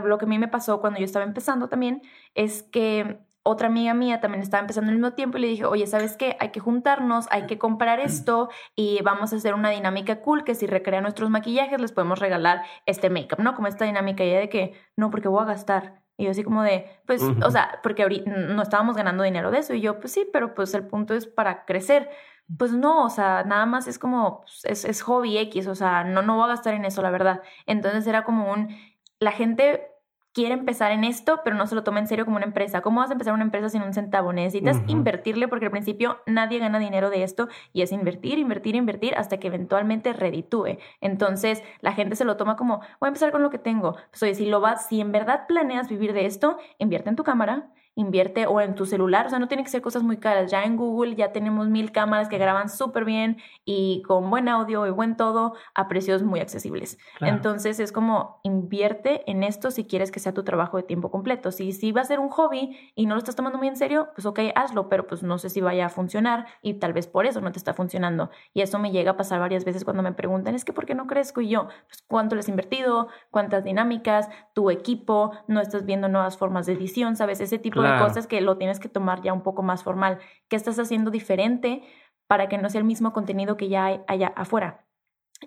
lo que a mí me pasó cuando yo estaba empezando también es que otra amiga mía también estaba empezando al mismo tiempo y le dije, oye, ¿sabes qué? Hay que juntarnos, hay que comprar esto y vamos a hacer una dinámica cool que si recrea nuestros maquillajes les podemos regalar este make-up, ¿no? Como esta dinámica ya de que, no, porque voy a gastar. Y yo así como de, pues, o sea, porque ahorita no estábamos ganando dinero de eso. Y yo, pues sí, pero pues el punto es para crecer. Pues no, o sea, nada más es como, pues, es, es hobby X, o sea, no, no voy a gastar en eso, la verdad. Entonces era como un, la gente quiere empezar en esto, pero no se lo toma en serio como una empresa. ¿Cómo vas a empezar una empresa sin un centavo? Necesitas invertirle porque al principio nadie gana dinero de esto y es invertir, invertir, invertir hasta que eventualmente reditúe. Entonces la gente se lo toma como, voy a empezar con lo que tengo. Pues oye, si lo vas, si en verdad planeas vivir de esto, invierte en tu cámara, invierte o en tu celular, o sea, no tiene que ser cosas muy caras. Ya en Google ya tenemos mil cámaras que graban súper bien y con buen audio y buen todo a precios muy accesibles. Entonces es como invierte en esto si quieres que sea tu trabajo de tiempo completo. Si, si va a ser un hobby y no lo estás tomando muy en serio, pues ok, hazlo, pero pues no sé si vaya a funcionar y tal vez por eso no te está funcionando. Y eso me llega a pasar varias veces cuando me preguntan, es que ¿por qué no crezco? Y yo, pues cuánto les he invertido, cuántas dinámicas, tu equipo, no estás viendo nuevas formas de edición, ¿sabes? Ese tipo de cosas que lo tienes que tomar ya un poco más formal. ¿Qué estás haciendo diferente para que no sea el mismo contenido que ya hay allá afuera?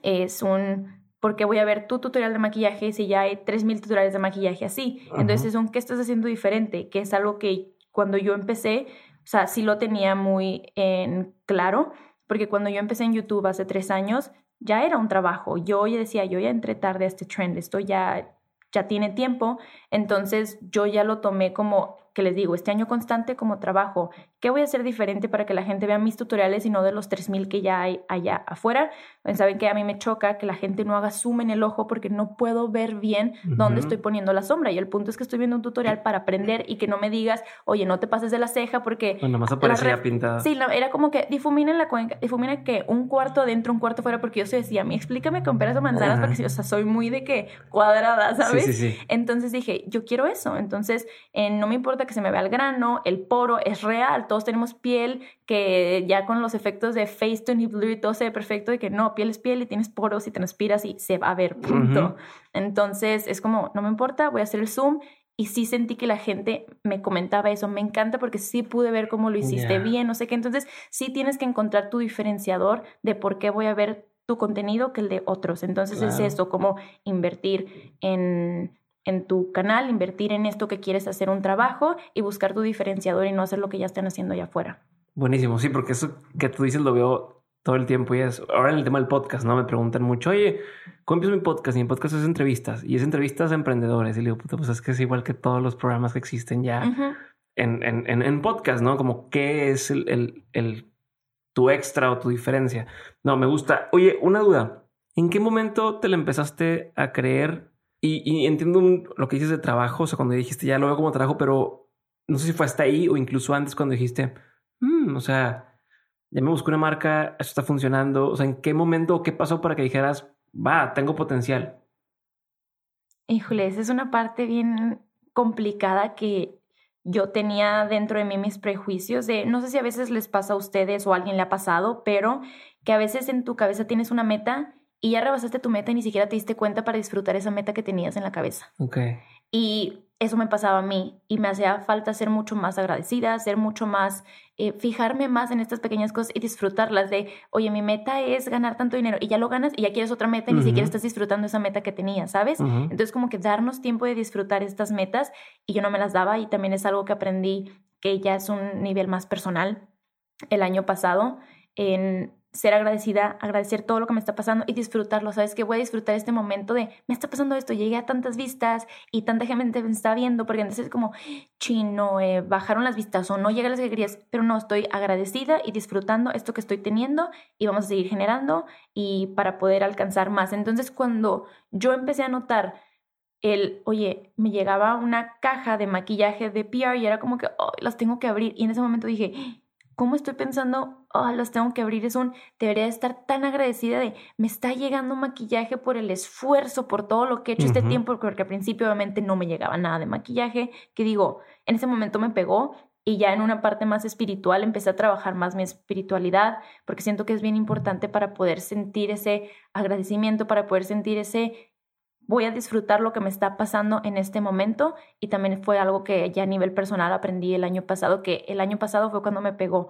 Es un porque voy a ver tu tutorial de maquillaje si ya hay 3.000 tutoriales de maquillaje así. Entonces es un ¿qué estás haciendo diferente? Que es algo que cuando yo empecé, o sea, sí lo tenía muy en claro, porque cuando yo empecé en YouTube hace tres años, ya era un trabajo. Yo ya decía, yo ya entré tarde a este trend, esto ya, ya tiene tiempo, entonces yo ya lo tomé como que les digo, este año constante como trabajo, ¿qué voy a hacer diferente para que la gente vea mis tutoriales y no de los 3.000 que ya hay allá afuera? Pues, saben que a mí me choca que la gente no haga zoom en el ojo porque no puedo ver bien dónde estoy poniendo la sombra. Y el punto es que estoy viendo un tutorial para aprender y que no me digas, oye, no te pases de la ceja porque... Bueno, más aparecía pintada. Sí, era como que difumina en la cuenca, difumina que un cuarto adentro, un cuarto fuera, porque yo se decía, a mí explícame con peras o manzanas, porque o sea, soy muy de que cuadrada, ¿sabes? Sí, sí, sí. Entonces dije, yo quiero eso. Entonces, eh, no me importa que se me vea el grano, el poro es real, todos tenemos piel que ya con los efectos de Facetune y Blur y todo se ve perfecto y que no, piel es piel y tienes poros y transpiras y se va a ver, punto. Entonces es como, no me importa, voy a hacer el zoom y sí sentí que la gente me comentaba eso, me encanta porque sí pude ver cómo lo hiciste bien, no sé qué, entonces sí tienes que encontrar tu diferenciador de por qué voy a ver tu contenido que el de otros. Entonces es eso, como invertir en en tu canal, invertir en esto que quieres hacer un trabajo y buscar tu diferenciador y no hacer lo que ya están haciendo allá afuera. Buenísimo, sí, porque eso que tú dices lo veo todo el tiempo y es ahora en el tema del podcast, ¿no? Me preguntan mucho, oye, ¿cómo empiezo mi podcast? Y mi podcast es entrevistas y es entrevistas a emprendedores. Y le digo, puta, pues es que es igual que todos los programas que existen ya en, en, en, podcast, ¿no? Como qué es el, el, el, tu extra o tu diferencia. No, me gusta. Oye, una duda. ¿En qué momento te le empezaste a creer y, entiendo lo que dices de trabajo, o sea, cuando dijiste ya lo veo como trabajo, pero no sé si fue hasta ahí o incluso antes cuando dijiste, mm, o sea, ya me busqué una marca, eso está funcionando. O sea, ¿en qué momento o qué pasó para que dijeras, va, tengo potencial? Híjole, esa es una parte bien complicada que yo tenía dentro de mí mis prejuicios de, no sé si a veces les pasa a ustedes o a alguien le ha pasado, pero que a veces en tu cabeza tienes una meta y ya rebasaste tu meta y ni siquiera te diste cuenta para disfrutar esa meta que tenías en la cabeza. Ok. Y eso me pasaba a mí y me hacía falta ser mucho más agradecida, ser mucho más, eh, fijarme más en estas pequeñas cosas y disfrutarlas de, oye, mi meta es ganar tanto dinero y ya lo ganas y ya quieres otra meta y ni siquiera estás disfrutando esa meta que tenías, ¿sabes? Entonces como que darnos tiempo de disfrutar estas metas y yo no me las daba y también es algo que aprendí que ya es un nivel más personal el año pasado en ser agradecida, agradecer todo lo que me está pasando y disfrutarlo. Sabes que voy a disfrutar este momento de me está pasando esto, llegué a tantas vistas y tanta gente me está viendo, porque entonces es como chino, eh, bajaron las vistas o no llegan las que querías, pero no, estoy agradecida y disfrutando esto que estoy teniendo y vamos a seguir generando y para poder alcanzar más. Entonces, cuando yo empecé a notar el, oye, me llegaba una caja de maquillaje de PR y era como que, oh, las tengo que abrir. Y en ese momento dije, cómo estoy pensando, oh, las tengo que abrir, es un, debería estar tan agradecida de, me está llegando maquillaje por el esfuerzo, por todo lo que he hecho este tiempo, porque al principio obviamente no me llegaba nada de maquillaje, que digo, en ese momento me pegó y ya en una parte más espiritual empecé a trabajar más mi espiritualidad, porque siento que es bien importante para poder sentir ese agradecimiento, para poder sentir ese voy a disfrutar lo que me está pasando en este momento y también fue algo que ya a nivel personal aprendí el año pasado, que el año pasado fue cuando me pegó,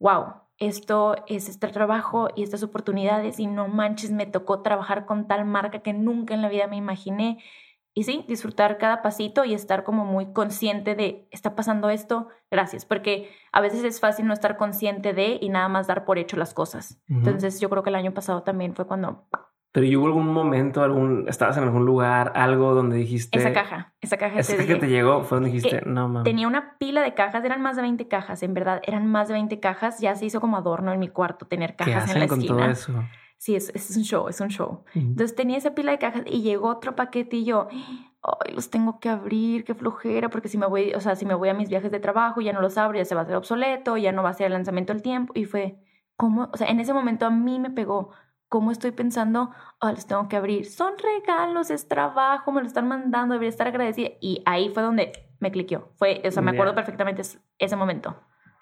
wow, esto es este trabajo y estas oportunidades y no manches, me tocó trabajar con tal marca que nunca en la vida me imaginé. Y sí, disfrutar cada pasito y estar como muy consciente de, está pasando esto, gracias, porque a veces es fácil no estar consciente de y nada más dar por hecho las cosas. Entonces yo creo que el año pasado también fue cuando Pero hubo algún momento, algún, estabas en algún lugar, algo donde dijiste. Esa caja, esa caja. Esa que te llegó fue donde dijiste, no mames. Tenía una pila de cajas, eran más de 20 cajas, en verdad, eran más de 20 cajas. Ya se hizo como adorno en mi cuarto tener cajas en la con Todo eso? Sí, es, es un show, es un show. Entonces tenía esa pila de cajas y llegó otro paquete y yo, ay, los tengo que abrir, qué flojera, porque si me voy, o sea, si me voy a mis viajes de trabajo, ya no los abro, ya se va a hacer obsoleto, ya no va a ser el lanzamiento del tiempo. Y fue, ¿cómo? O sea, en ese momento a mí me pegó, ¿cómo estoy pensando? Oh, los tengo que abrir. Son regalos, es trabajo, me lo están mandando, debería estar agradecida. Y ahí fue donde me cliqueó. Fue, o sea, me acuerdo perfectamente ese momento.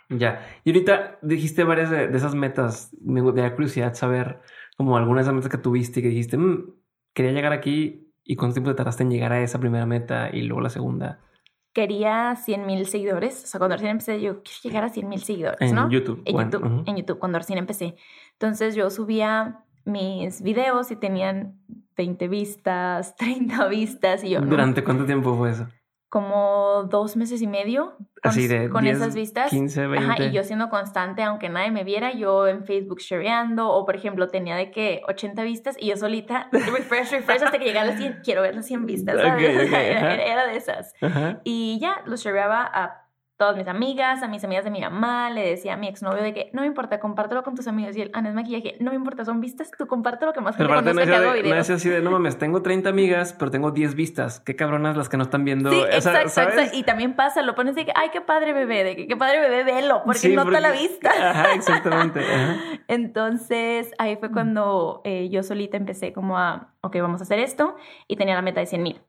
Ya. Y ahorita dijiste varias de, esas metas. Me da curiosidad saber como algunas de esas metas que tuviste y que dijiste, mm, quería llegar aquí ¿Y cuánto tiempo te tardaste en llegar a esa primera meta y luego la segunda? Quería 100 mil seguidores. O sea, cuando recién empecé, yo quiero llegar a 100 mil seguidores, ¿no? En YouTube. En YouTube, en YouTube, cuando recién empecé. Entonces yo subía mis videos y tenían 20 vistas, 30 vistas y yo... ¿Durante cuánto tiempo fue eso? como dos meses y medio con, Así de con esas vistas. 15, 20. Ajá, y yo siendo constante, aunque nadie me viera, yo en Facebook shareando, o por ejemplo, tenía de que 80 vistas y yo solita, refresh, refresh, hasta que llegara a las 100, quiero ver las 100 vistas, ¿sabes? era, de esas. Y ya, los shareaba a todas mis amigas, a mis amigas de mi mamá, le decía a mi exnovio de que no me importa, compártelo con tus amigos. Y él, Ana, es maquillaje, no me importa, son vistas, tú compártelo que más gente conozca no que hago videos. No así de, no mames, tengo 30 amigas, pero tengo 10 vistas. Qué cabronas las que no están viendo. Sí, exacto, exacto. Y también pasa, lo pones de que, ay, qué padre bebé, de que qué padre bebé, velo, porque no nota la vista. Ajá, exactamente. Entonces, ahí fue cuando eh, yo solita empecé como a, ok, vamos a hacer esto. Y tenía la meta de 100 mil.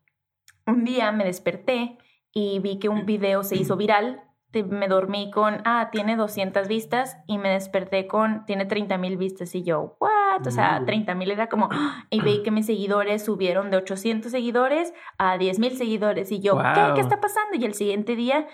Un día me desperté y vi que un video se hizo viral me dormí con, ah, tiene 200 vistas y me desperté con, tiene 30 mil vistas y yo, what? O sea, 30 mil era como, y vi que mis seguidores subieron de 800 seguidores a 10 mil seguidores y yo, ¿qué? ¿qué está pasando? Y el siguiente día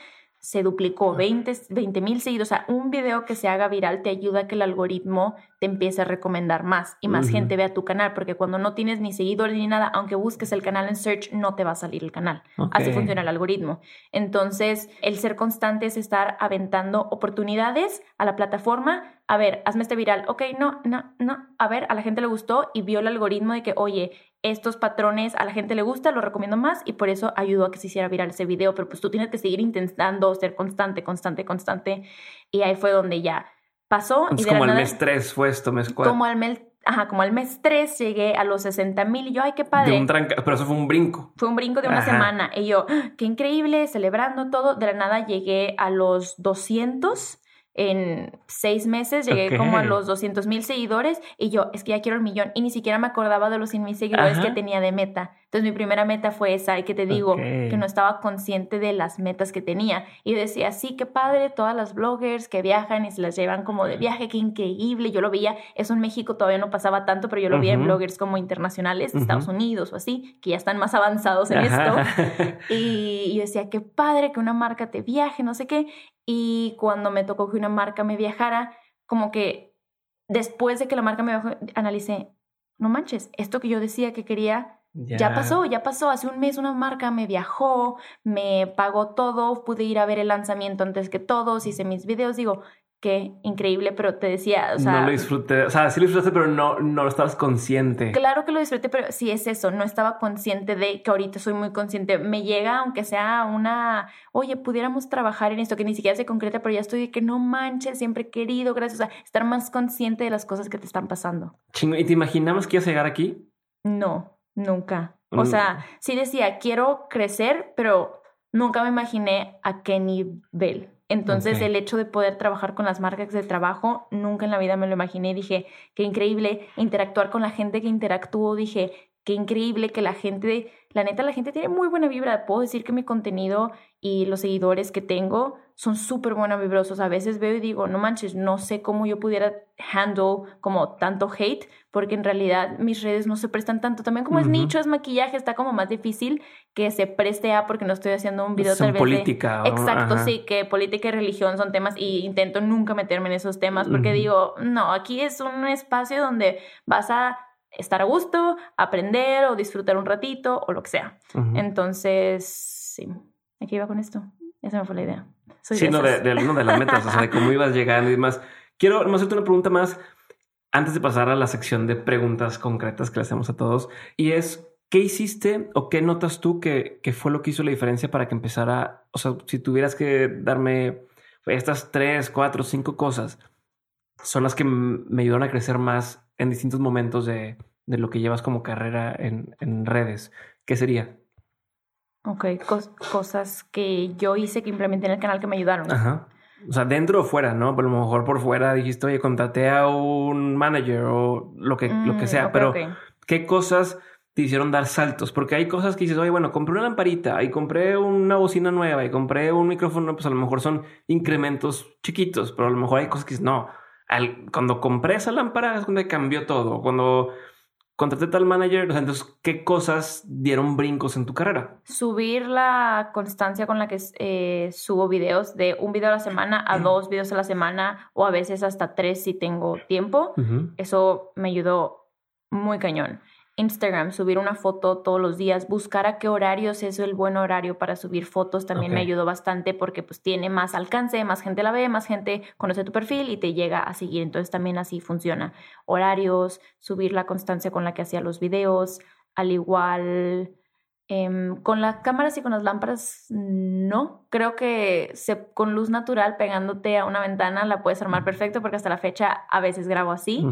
se duplicó 20 mil seguidores. O sea, un video que se haga viral te ayuda a que el algoritmo te empiece a recomendar más y más gente vea tu canal, porque cuando no tienes ni seguidores ni nada, aunque busques el canal en search, no te va a salir el canal. Así funciona el algoritmo. Entonces, el ser constante es estar aventando oportunidades a la plataforma. A ver, hazme este viral. Ok, no, no, no. A ver, a la gente le gustó y vio el algoritmo de que, oye, estos patrones a la gente le gusta, lo recomiendo más y por eso ayudó a que se hiciera viral ese video, pero pues tú tienes que seguir intentando ser constante, constante, constante y ahí fue donde ya pasó. y como al mes 3 fue esto, mes 4. Como al mes, ajá, como al mes 3 llegué a los 60 mil y yo, ay, qué padre. un pero eso fue un brinco. Fue un brinco de una semana y yo, ah, qué increíble, celebrando todo, de la nada llegué a los 200 en seis meses llegué como a los 200 mil seguidores y yo, es que ya quiero el millón y ni siquiera me acordaba de los 100 mil seguidores que tenía de meta. Entonces mi primera meta fue esa y que te digo que no estaba consciente de las metas que tenía. Y decía, sí, qué padre, todas las bloggers que viajan y se las llevan como de viaje, qué increíble. Yo lo veía, eso en México todavía no pasaba tanto, pero yo lo veía en bloggers como internacionales de Estados Unidos o así, que ya están más avanzados en esto. y yo decía, qué padre que una marca te viaje, no sé qué. Y cuando me tocó que una marca me viajara, como que después de que la marca me viajó, analicé, no manches, esto que yo decía que quería, ya. pasó, ya pasó. Hace un mes una marca me viajó, me pagó todo, pude ir a ver el lanzamiento antes que todos, hice mis videos, digo, qué increíble, pero te decía, o sea... No lo disfruté, o sea, sí lo disfrutaste, pero no, no estabas consciente. Claro que lo disfruté, pero sí es eso, no estaba consciente de que ahorita soy muy consciente. Me llega, aunque sea una, oye, pudiéramos trabajar en esto, que ni siquiera se concreta, pero ya estoy de que no manches, siempre he querido, gracias, o sea, estar más consciente de las cosas que te están pasando. Chingo, ¿y te imaginabas que ibas a llegar aquí? No, nunca. O mm. sea, sí decía, quiero crecer, pero nunca me imaginé a qué nivel. Entonces, el hecho de poder trabajar con las marcas de trabajo, nunca en la vida me lo imaginé. Dije, qué increíble interactuar con la gente que interactúo. Dije, qué increíble que la gente, la neta, la gente tiene muy buena vibra. Puedo decir que mi contenido y los seguidores que tengo son súper buenos vibrosos. A veces veo y digo, no manches, no sé cómo yo pudiera handle como tanto hate, porque en realidad mis redes no se prestan tanto. También como es nicho, es maquillaje, está como más difícil que se preste a porque no estoy haciendo un video tal vez política. Exacto, sí, que política y religión son temas y intento nunca meterme en esos temas porque digo, no, aquí es un espacio donde vas a estar a gusto, aprender o disfrutar un ratito o lo que sea. Entonces, sí. ¿A iba con esto? Esa me fue la idea. sí, no, de, de, de las metas, o sea, de cómo ibas llegando y demás. Quiero hacerte una pregunta más. Antes de pasar a la sección de preguntas concretas que le hacemos a todos, y es, ¿qué hiciste o qué notas tú que, que fue lo que hizo la diferencia para que empezara? O sea, si tuvieras que darme estas tres, cuatro, cinco cosas, son las que me ayudaron a crecer más en distintos momentos de, de lo que llevas como carrera en, en redes. ¿Qué sería? Ok, cosas que yo hice que implementé en el canal que me ayudaron. Ajá. O sea, dentro o fuera, ¿no? Por lo mejor por fuera dijiste, oye, contraté a un manager o lo que, lo que mm, sea, pero ¿qué cosas te hicieron dar saltos? Porque hay cosas que dices, oye, bueno, compré una lamparita y compré una bocina nueva y compré un micrófono, pues a lo mejor son incrementos chiquitos, pero a lo mejor hay cosas que dices, no, al, cuando compré esa lámpara es donde cambió todo. Cuando contraté tal manager, entonces, ¿qué cosas dieron brincos en tu carrera? Subir la constancia con la que eh, subo videos, de un video a la semana a dos videos a la semana, o a veces hasta tres si tengo tiempo. Eso me ayudó muy cañón. Instagram, subir una foto todos los días, buscar a qué horarios es el buen horario para subir fotos también me ayudó bastante porque pues tiene más alcance, más gente la ve, más gente conoce tu perfil y te llega a seguir. Entonces también así funciona. Horarios, subir la constancia con la que hacía los videos, al igual em, con las cámaras y con las lámparas, no. Creo que se, con luz natural pegándote a una ventana la puedes armar perfecto porque hasta la fecha a veces grabo así.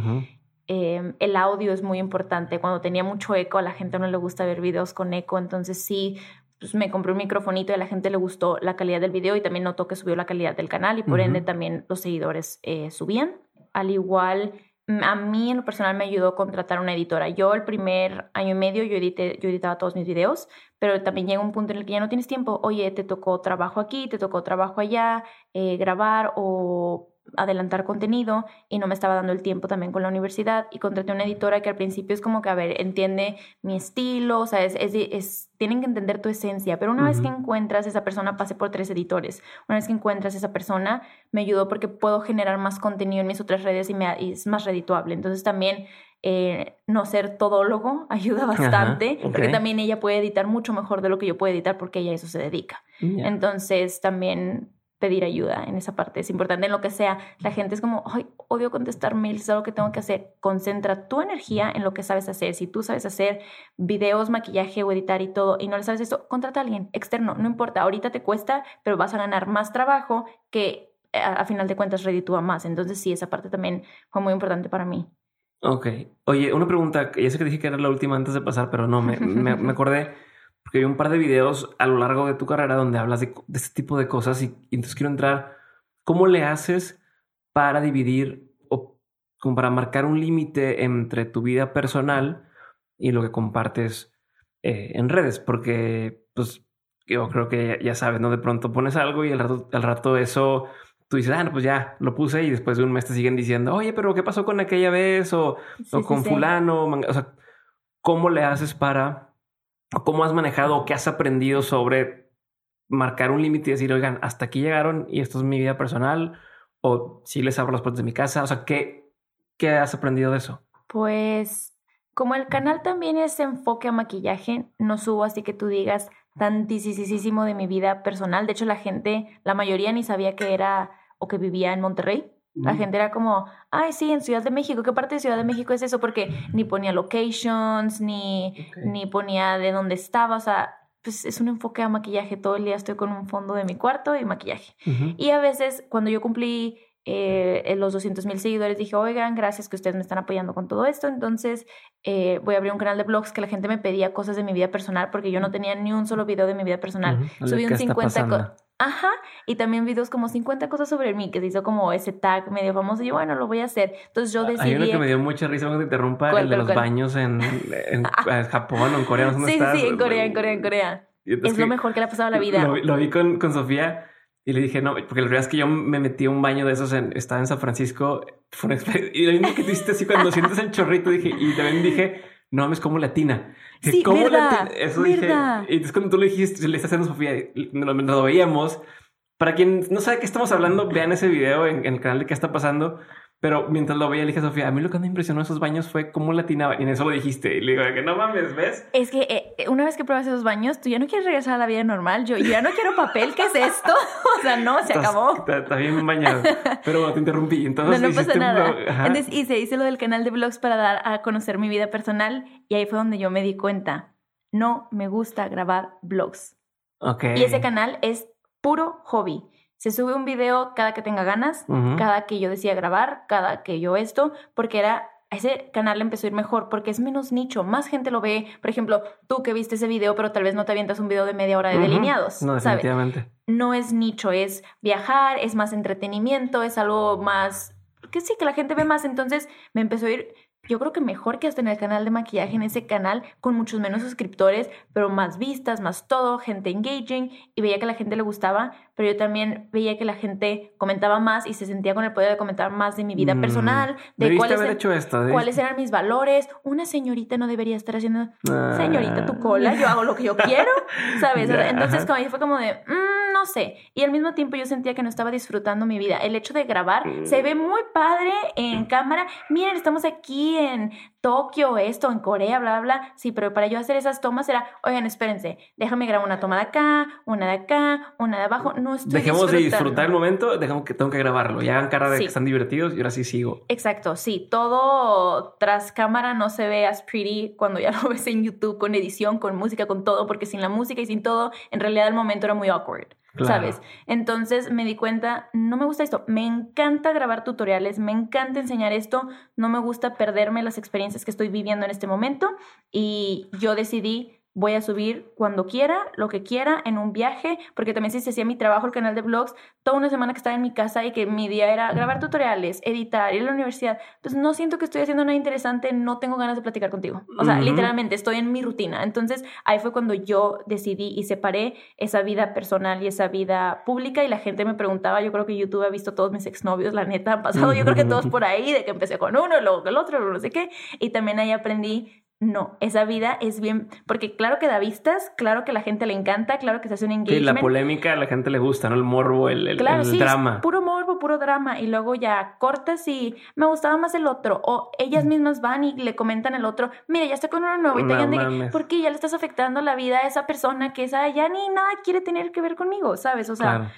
Em, el audio es muy importante. Cuando tenía mucho eco, a la gente no le gusta ver videos con eco, entonces sí, pues me compré un microfonito y a la gente le gustó la calidad del video y también notó que subió la calidad del canal y por ende también los seguidores eh, subían. Al igual, a mí en lo personal me ayudó a contratar una editora. Yo el primer año y medio yo, edité, yo editaba todos mis videos, pero también llega un punto en el que ya no tienes tiempo. Oye, te tocó trabajo aquí, te tocó trabajo allá, eh, grabar o adelantar contenido y no me estaba dando el tiempo también con la universidad. Y contraté una editora que al principio es como que, a ver, entiende mi estilo, o sea, es, es, tienen que entender tu esencia, pero una vez que encuentras esa persona, pasé por tres editores, una vez que encuentras esa persona, me ayudó porque puedo generar más contenido en mis otras redes y, me, es más redituable. Entonces también eh, no ser todólogo ayuda bastante, porque también ella puede editar mucho mejor de lo que yo puedo editar porque ella a eso se dedica. Entonces también pedir ayuda en esa parte. Es importante en lo que sea. La gente es como, ay, odio contestar mails, es algo que tengo que hacer. Concentra tu energía en lo que sabes hacer. Si tú sabes hacer videos, maquillaje o editar y todo y no le sabes esto, contrata a alguien externo. No importa, ahorita te cuesta, pero vas a ganar más trabajo que a, final de cuentas reditúa más. Entonces sí, esa parte también fue muy importante para mí. Ok. Oye, una pregunta. Ya sé que dije que era la última antes de pasar, pero no, me, me acordé porque hay un par de videos a lo largo de tu carrera donde hablas de, este tipo de cosas y, entonces quiero entrar, ¿cómo le haces para dividir o como para marcar un límite entre tu vida personal y lo que compartes eh, en redes? Porque pues yo creo que ya, sabes, ¿no? De pronto pones algo y al rato, al rato eso tú dices, ah, no, pues ya lo puse y después de un mes te siguen diciendo, oye, pero ¿qué pasó con aquella vez? O, o con fulano. O sea, ¿cómo le haces para ¿Cómo has manejado qué has aprendido sobre marcar un límite y decir, oigan, hasta aquí llegaron y esto es mi vida personal? O si les abro las puertas de mi casa. O sea, ¿qué, qué has aprendido de eso? Pues como el canal también es enfoque a maquillaje, no subo así que tú digas tantísimo de mi vida personal. De hecho, la gente, la mayoría ni sabía que era o que vivía en Monterrey. La gente era como, ay, sí, en Ciudad de México. ¿Qué parte de Ciudad de México es eso? Porque ni ponía locations, ni, ni ponía de dónde estaba. O sea, pues es un enfoque a maquillaje. Todo el día estoy con un fondo de mi cuarto y maquillaje. Y a veces, cuando yo cumplí eh, los 200 mil seguidores, dije, oigan, gracias que ustedes me están apoyando con todo esto. Entonces, eh, voy a abrir un canal de blogs que la gente me pedía cosas de mi vida personal porque yo no tenía ni un solo video de mi vida personal. Subí un 50 Ajá, y también videos como 50 cosas sobre mí, que se hizo como ese tag medio famoso, y yo, bueno, lo voy a hacer. Entonces yo decidí... Hay uno que me dio mucha risa cuando te interrumpa, el de los baños en, en, Japón o en Corea, ¿dónde sí, Sí, en Corea, en Corea, en Corea. Es lo mejor que le ha pasado a la vida. Lo, vi con, con, Sofía y le dije, no, porque la verdad es que yo me metí a un baño de esos, en, estaba en San Francisco, fue una experiencia, y lo mismo que tú hiciste así cuando sientes el chorrito, dije, y también dije, no mames, como latina. Sí, ¿cómo verdad, Eso dije. Y entonces cuando tú le dijiste, le estás haciendo Sofía, nos lo veíamos, para quien no sabe qué estamos hablando, vean ese video en, el canal de qué está pasando. Pero mientras lo veía, le dije a Sofía, a mí lo que me impresionó esos baños fue cómo latinaba. Y en eso lo dijiste. Y le digo, que no mames, ¿ves? Es que eh, una vez que pruebas esos baños, tú ya no quieres regresar a la vida normal. Yo, ya no quiero papel. ¿Qué es esto? o sea, no, se acabó. Está, bien bañado. Pero bueno, te interrumpí. Entonces, no, no pasa nada. Entonces hice, hice lo del canal de vlogs para dar a conocer mi vida personal. Y ahí fue donde yo me di cuenta. No me gusta grabar vlogs. Ok. Y ese canal es puro hobby. Se sube un video cada que tenga ganas, cada que yo decía grabar, cada que yo esto, porque era ese canal empezó a ir mejor porque es menos nicho, más gente lo ve. Por ejemplo, tú que viste ese video, pero tal vez no te avientas un video de media hora de delineados. No, definitivamente. No es nicho, es viajar, es más entretenimiento, es algo más que sí, que la gente ve más. Entonces me empezó a ir yo creo que mejor que hasta en el canal de maquillaje, en ese canal con muchos menos suscriptores, pero más vistas, más todo, gente engaging y veía que a la gente le gustaba, pero yo también veía que la gente comentaba más y se sentía con el poder de comentar más de mi vida mm, personal, de cuáles, haber hecho esto, cuáles eran mis valores. Una señorita no debería estar haciendo, ah. señorita, tu cola, yo hago lo que yo quiero, ¿sabes? Entonces como fue como de... Mm, no sé. Y al mismo tiempo yo sentía que no estaba disfrutando mi vida. El hecho de grabar se ve muy padre en cámara. Miren, estamos aquí en Tokio, esto, en Corea, bla, bla, bla. Sí, pero para yo hacer esas tomas era, oigan, espérense, déjame grabar una toma de acá, una de acá, una de abajo. No estoy Dejemos de disfrutar el momento, dejemos que tengo que grabarlo. Ya hagan cara de que están divertidos y ahora sí sigo. Exacto, sí. Todo tras cámara no se ve as pretty cuando ya lo ves en YouTube con edición, con música, con todo, porque sin la música y sin todo, en realidad el momento era muy awkward. ¿Sabes? Entonces me di cuenta, no me gusta esto, me encanta grabar tutoriales, me encanta enseñar esto, no me gusta perderme las experiencias que estoy viviendo en este momento y yo decidí Voy a subir cuando quiera, lo que quiera, en un viaje, porque también si se hacía mi trabajo, el canal de vlogs, toda una semana que estaba en mi casa y que mi día era grabar tutoriales, editar, ir a la universidad. Entonces no siento que estoy haciendo nada interesante, no tengo ganas de platicar contigo. O sea, literalmente estoy en mi rutina. Entonces ahí fue cuando yo decidí y separé esa vida personal y esa vida pública y la gente me preguntaba, yo creo que YouTube ha visto todos mis exnovios, la neta, han pasado yo creo que todos por ahí, de que empecé con uno, luego con el otro, no sé qué. Y también ahí aprendí no, esa vida es bien, porque claro que da vistas, claro que la gente le encanta, claro que se hace un engagement. Sí, la polémica a la gente le gusta, ¿no? El morbo, el, el, claro, sí, drama. puro morbo, puro drama. Y luego ya cortas y me gustaba más el otro. O ellas mm. mismas van y le comentan al otro, mira, ya está con uno nuevo. Y te digan, ¿por qué ya le estás afectando la vida a esa persona que esa ya ni nada quiere tener que ver conmigo, ¿sabes? O sea,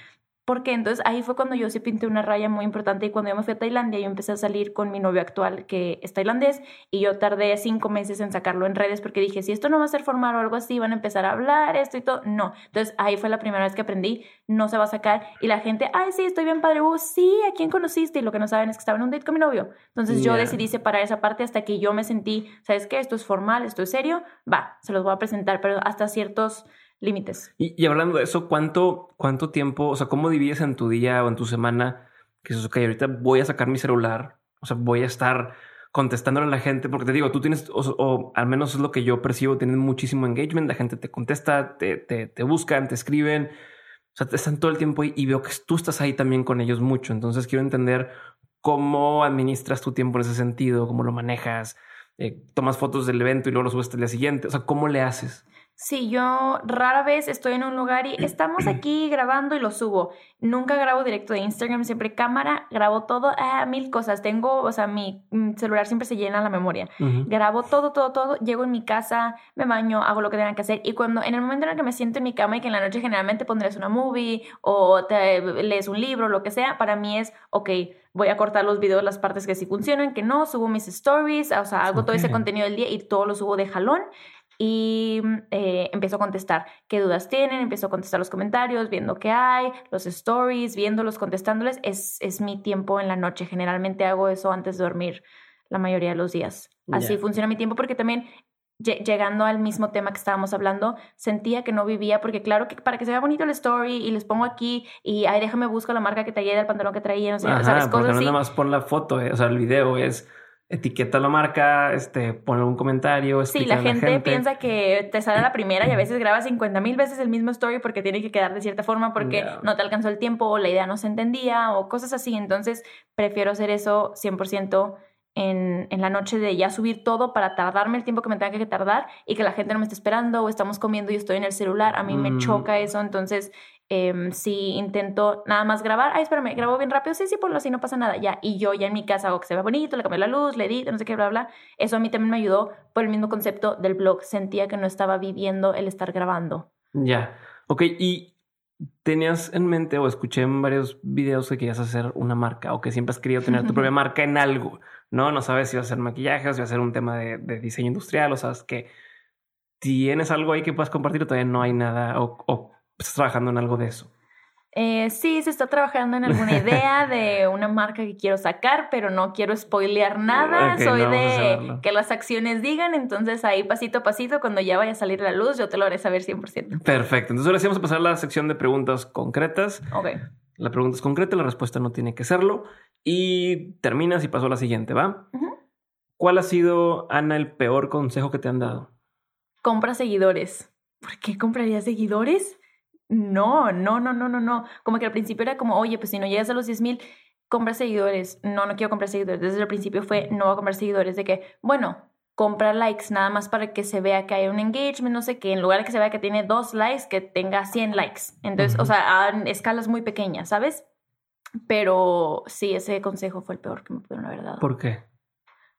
porque entonces ahí fue cuando yo sí pinté una raya muy importante y cuando yo me fui a Tailandia yo empecé a salir con mi novio actual que es tailandés y yo tardé cinco meses en sacarlo en redes porque dije si esto no va a ser formal o algo así van a empezar a hablar esto y todo no entonces ahí fue la primera vez que aprendí no se va a sacar y la gente ay sí estoy bien padre uh, sí a quién conociste y lo que no saben es que estaba en un date con mi novio. Entonces yo decidí separar esa parte hasta que yo me sentí sabes qué esto es formal esto es serio va se los voy a presentar pero hasta ciertos límites. Y, hablando de eso, ¿cuánto, ¿cuánto tiempo, o sea, cómo divides en tu día o en tu semana que eso, ok, ahorita voy a sacar mi celular, o sea, voy a estar contestándole a la gente, porque te digo, tú tienes, o, al menos es lo que yo percibo, tienes muchísimo engagement, la gente te contesta, te, te, te buscan, te escriben, o sea, están todo el tiempo ahí y veo que tú estás ahí también con ellos mucho, entonces quiero entender cómo administras tu tiempo en ese sentido, cómo lo manejas, eh, tomas fotos del evento y luego lo subes al día siguiente, o sea, ¿cómo le haces? Sí, yo rara vez estoy en un lugar y estamos aquí grabando y lo subo. Nunca grabo directo de Instagram, siempre cámara, grabo todo, ah, mil cosas. Tengo, o sea, mi celular siempre se llena la memoria. Grabo todo, todo, todo. Llego en mi casa, me baño, hago lo que tenga que hacer. Y cuando, en el momento en el que me siento en mi cama y que en la noche generalmente pondrás una movie o te lees un libro, lo que sea, para mí es, ok, voy a cortar los videos, las partes que sí funcionan, que no, subo mis stories, o sea, hago todo ese contenido del día y todo lo subo de jalón y eh, empiezo a contestar qué dudas tienen, empiezo a contestar los comentarios, viendo qué hay, los stories, viéndolos, contestándoles. Es, es mi tiempo en la noche. Generalmente hago eso antes de dormir la mayoría de los días. Así funciona mi tiempo porque también llegando al mismo tema que estábamos hablando, sentía que no vivía, porque claro que para que se vea bonito el story y les pongo aquí y ahí déjame busco la marca que traía del pantalón que traía, no sé, ¿sabes? Cosas no nada más pon la foto, eh, o sea, el video es etiqueta la marca, este, pone un comentario. Sí, la gente, la gente, piensa que te sale la primera y a veces grabas 50 mil veces el mismo story porque tiene que quedar de cierta forma porque no te alcanzó el tiempo o la idea no se entendía o cosas así. Entonces, prefiero hacer eso 100% en, en la noche de ya subir todo para tardarme el tiempo que me tenga que tardar y que la gente no me esté esperando o estamos comiendo y estoy en el celular. A mí me mm. choca eso. Entonces, Eh, si intento nada más grabar, ay, espérame, grabo bien rápido, sí, sí, ponlo así, no pasa nada, ya. Y yo ya en mi casa hago que se vea bonito, le cambio la luz, le edito, no sé qué, bla, bla. Eso a mí también me ayudó por el mismo concepto del blog. Sentía que no estaba viviendo el estar grabando. Ya. Ok, y tenías en mente o escuché en varios videos que querías hacer una marca o que siempre has querido tener tu propia marca en algo, ¿no? No sabes si va a ser maquillaje o si va a ser un tema de, de diseño industrial o sabes que tienes algo ahí que puedas compartir o todavía no hay nada o, o estás trabajando en algo de eso. Eh, sí, se está trabajando en alguna idea de una marca que quiero sacar, pero no quiero spoilear nada. Soy no de que las acciones digan, entonces ahí pasito a pasito, cuando ya vaya a salir la luz, yo te lo haré saber 100%. Perfecto. Entonces ahora sí vamos a pasar a la sección de preguntas concretas. Ok. La pregunta es concreta, la respuesta no tiene que serlo. Y terminas y paso a la siguiente, ¿va? ¿Cuál ha sido, Ana, el peor consejo que te han dado? Compra seguidores. ¿Por qué compraría seguidores? No, no, no, no, no, no. Como que al principio era como, oye, pues si no llegas a los 10 mil, compra seguidores. No, no quiero comprar seguidores. Desde el principio fue, no voy a comprar seguidores. De que, bueno, compra likes nada más para que se vea que hay un engagement, no sé qué. En lugar de que se vea que tiene dos likes, que tenga 100 likes. Entonces, o sea, a escalas muy pequeñas, ¿sabes? Pero sí, ese consejo fue el peor que me pudieron haber dado. ¿Por qué?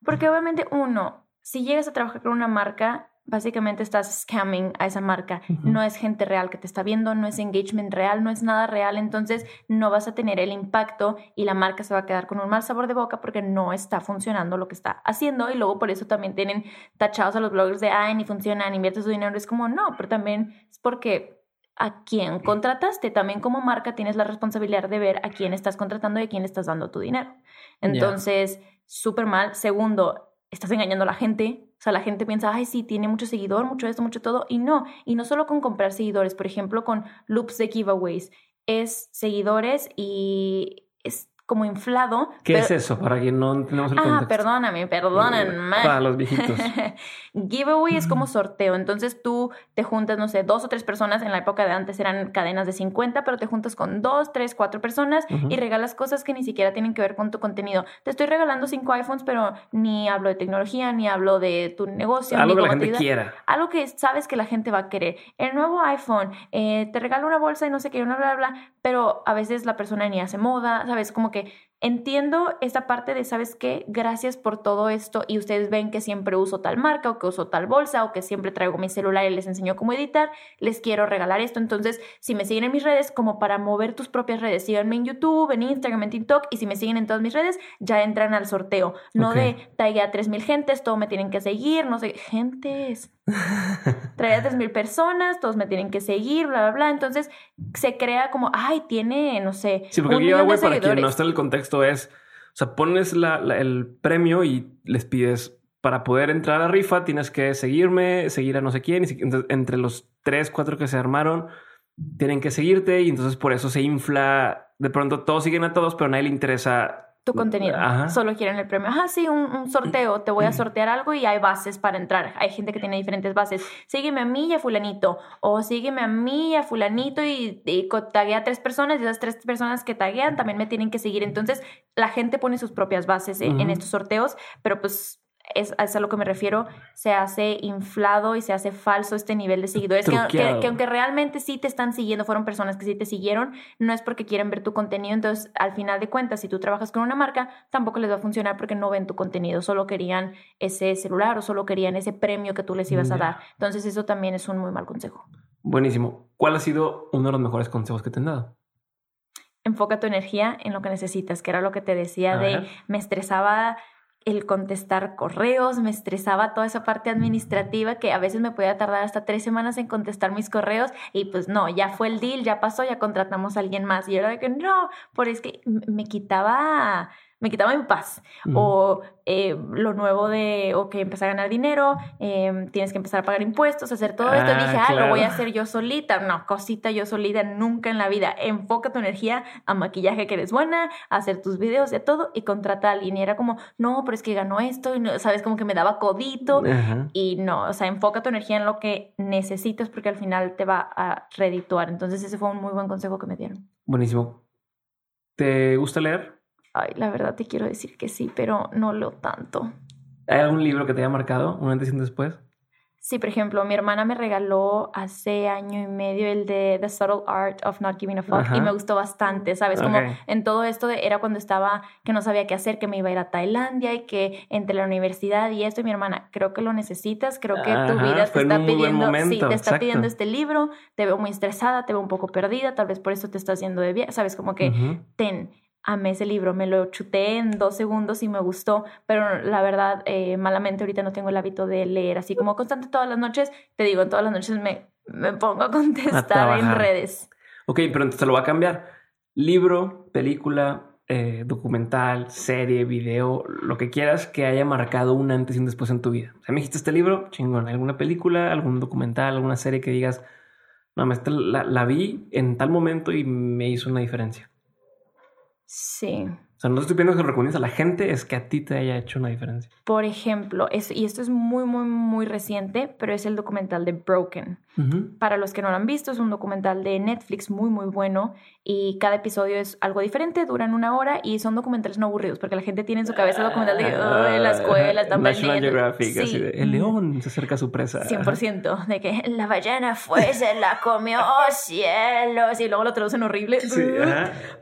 Porque obviamente, uno, si llegas a trabajar con una marca, básicamente estás scamming a esa marca. No es gente real que te está viendo, no es engagement real, no es nada real. Entonces, no vas a tener el impacto y la marca se va a quedar con un mal sabor de boca porque no está funcionando lo que está haciendo. Y luego por eso también tienen tachados a los bloggers de, ay, ni funciona, ni inviertes tu dinero. Es como, no, pero también es porque a quién contrataste. También como marca tienes la responsabilidad de ver a quién estás contratando y a quién estás dando tu dinero. Entonces, súper mal. Segundo, estás engañando a la gente. O sea, la gente piensa, ay, sí, tiene mucho seguidor, mucho esto, mucho todo. Y no. Y no solo con comprar seguidores, por ejemplo, con loops de giveaways. Es seguidores y es como inflado. ¿Qué pero- es eso? Para quien no tenemos el Ah, contexto. perdóname, perdónenme. Para los viejitos. Giveaway es como sorteo. Entonces tú te juntas, no sé, dos o tres personas. En la época de antes eran cadenas de 50, pero te juntas con dos, tres, cuatro personas y regalas cosas que ni siquiera tienen que ver con tu contenido. Te estoy regalando cinco iPhones, pero ni hablo de tecnología, ni hablo de tu negocio. Algo ni que la gente quiera. Algo que sabes que la gente va a querer. El nuevo iPhone, eh, te regalo una bolsa y no sé qué, una bla, bla, bla, pero a veces la persona ni hace moda, ¿sabes? Como que che entiendo esta parte de, ¿sabes qué? Gracias por todo esto y ustedes ven que siempre uso tal marca o que uso tal bolsa o que siempre traigo mi celular y les enseño cómo editar, les quiero regalar esto. Entonces, si me siguen en mis redes, como para mover tus propias redes, síganme en YouTube, en Instagram, en TikTok y si me siguen en todas mis redes, ya entran al sorteo. No de tagué a 3.000 gentes, todos me tienen que seguir, no sé, gentes. Trae a 3.000 personas, todos me tienen que seguir, bla, bla, bla. Entonces se crea como, ay, tiene, no sé, Sí, porque un de giveaway, para quien no está en el contexto, es, o sea, pones la- la- el premio y les pides, para poder entrar a rifa, tienes que seguirme, seguir a no sé quién, y entre los tres, cuatro que se armaron, tienen que seguirte y entonces por eso se infla, de pronto todos siguen a todos, pero a nadie le interesa. Tu contenido. Ajá. Solo quieren el premio. Ajá, sí, un, un sorteo. Te voy a sortear algo y hay bases para entrar. Hay gente que tiene diferentes bases. Sígueme a mí y a fulanito. O sígueme a mí y a fulanito y, taguea a tres personas y esas tres personas que taguean también me tienen que seguir. Entonces, la gente pone sus propias bases en, en Ujú. estos sorteos, pero pues... Es, es a lo que me refiero, se hace inflado y se hace falso este nivel de seguidores, que, que- aunque realmente sí te están siguiendo, fueron personas que sí te siguieron, no es porque quieren ver tu contenido, entonces al final de cuentas, si tú trabajas con una marca, tampoco les va a funcionar porque no ven tu contenido, solo querían ese celular o solo querían ese premio que tú les ibas a dar. Entonces eso también es un muy mal consejo. Buenísimo. ¿Cuál ha sido uno de los mejores consejos que te han dado? Enfoca tu energía en lo que necesitas, que era lo que te decía de me estresaba el contestar correos, me estresaba toda esa parte administrativa que a veces me podía tardar hasta tres semanas en contestar mis correos y pues no, ya fue el deal, ya pasó, ya contratamos a alguien más. Y era de que no, por es que me quitaba, me quitaba mi paz o eh, lo nuevo de, ok, empezar a ganar dinero, eh, tienes que empezar a pagar impuestos, hacer todo esto. Ah, Dije, ah, lo voy a hacer yo solita. No, cosita yo solita, nunca en la vida. Enfoca tu energía a maquillaje que eres buena, a hacer tus videos y a todo y contrata a alguien. Y era como, no, pero es que ganó esto y no, sabes, como que me daba codito. Y no, o sea, enfoca tu energía en lo que necesitas porque al final te va a redituar. Entonces ese fue un muy buen consejo que me dieron. Buenísimo. ¿Te gusta leer? Ay, la verdad te quiero decir que sí, pero no leo tanto. ¿Hay algún libro que te haya marcado un antes y un después? Sí, por ejemplo, mi hermana me regaló hace año y medio el de The Subtle Art of Not Giving a Fuck y me gustó bastante, ¿sabes? Como en todo esto de, era cuando estaba que no sabía qué hacer, que me iba a ir a Tailandia y que entre la universidad y esto, y mi hermana, creo que lo necesitas, creo que tu vida te está pidiendo, sí, te está pidiendo este libro, te veo muy estresada, te veo un poco perdida, tal vez por eso te está haciendo de viaje, ¿sabes? Como que ten amé ese libro, me lo chuté en dos segundos y me gustó, pero la verdad, eh, malamente ahorita no tengo el hábito de leer así como constante todas las noches, te digo, en todas las noches me, me pongo a contestar en redes. Ok, pero entonces lo va a cambiar. Libro, película, eh, documental, serie, video, lo que quieras que haya marcado un antes y un después en tu vida. O sea, me dijiste este libro, chingón, alguna película, algún documental, alguna serie que digas, no, la, la vi en tal momento y me hizo una diferencia. Sí. O sea, no estoy pidiendo que lo recomiendes a la gente, es que a ti te haya hecho una diferencia. Por ejemplo, y esto es muy, muy, muy reciente, pero es el documental de Broken. Para los que no lo han visto, es un documental de Netflix muy, muy bueno y cada episodio es algo diferente, duran una hora y son documentales no aburridos porque la gente tiene en su cabeza documental de oh, la escuela, están National Geographic, así de, el león se acerca a su presa. 100%, de que la ballena fue, se la comió, oh, cielos, y luego lo traducen horrible. Sí,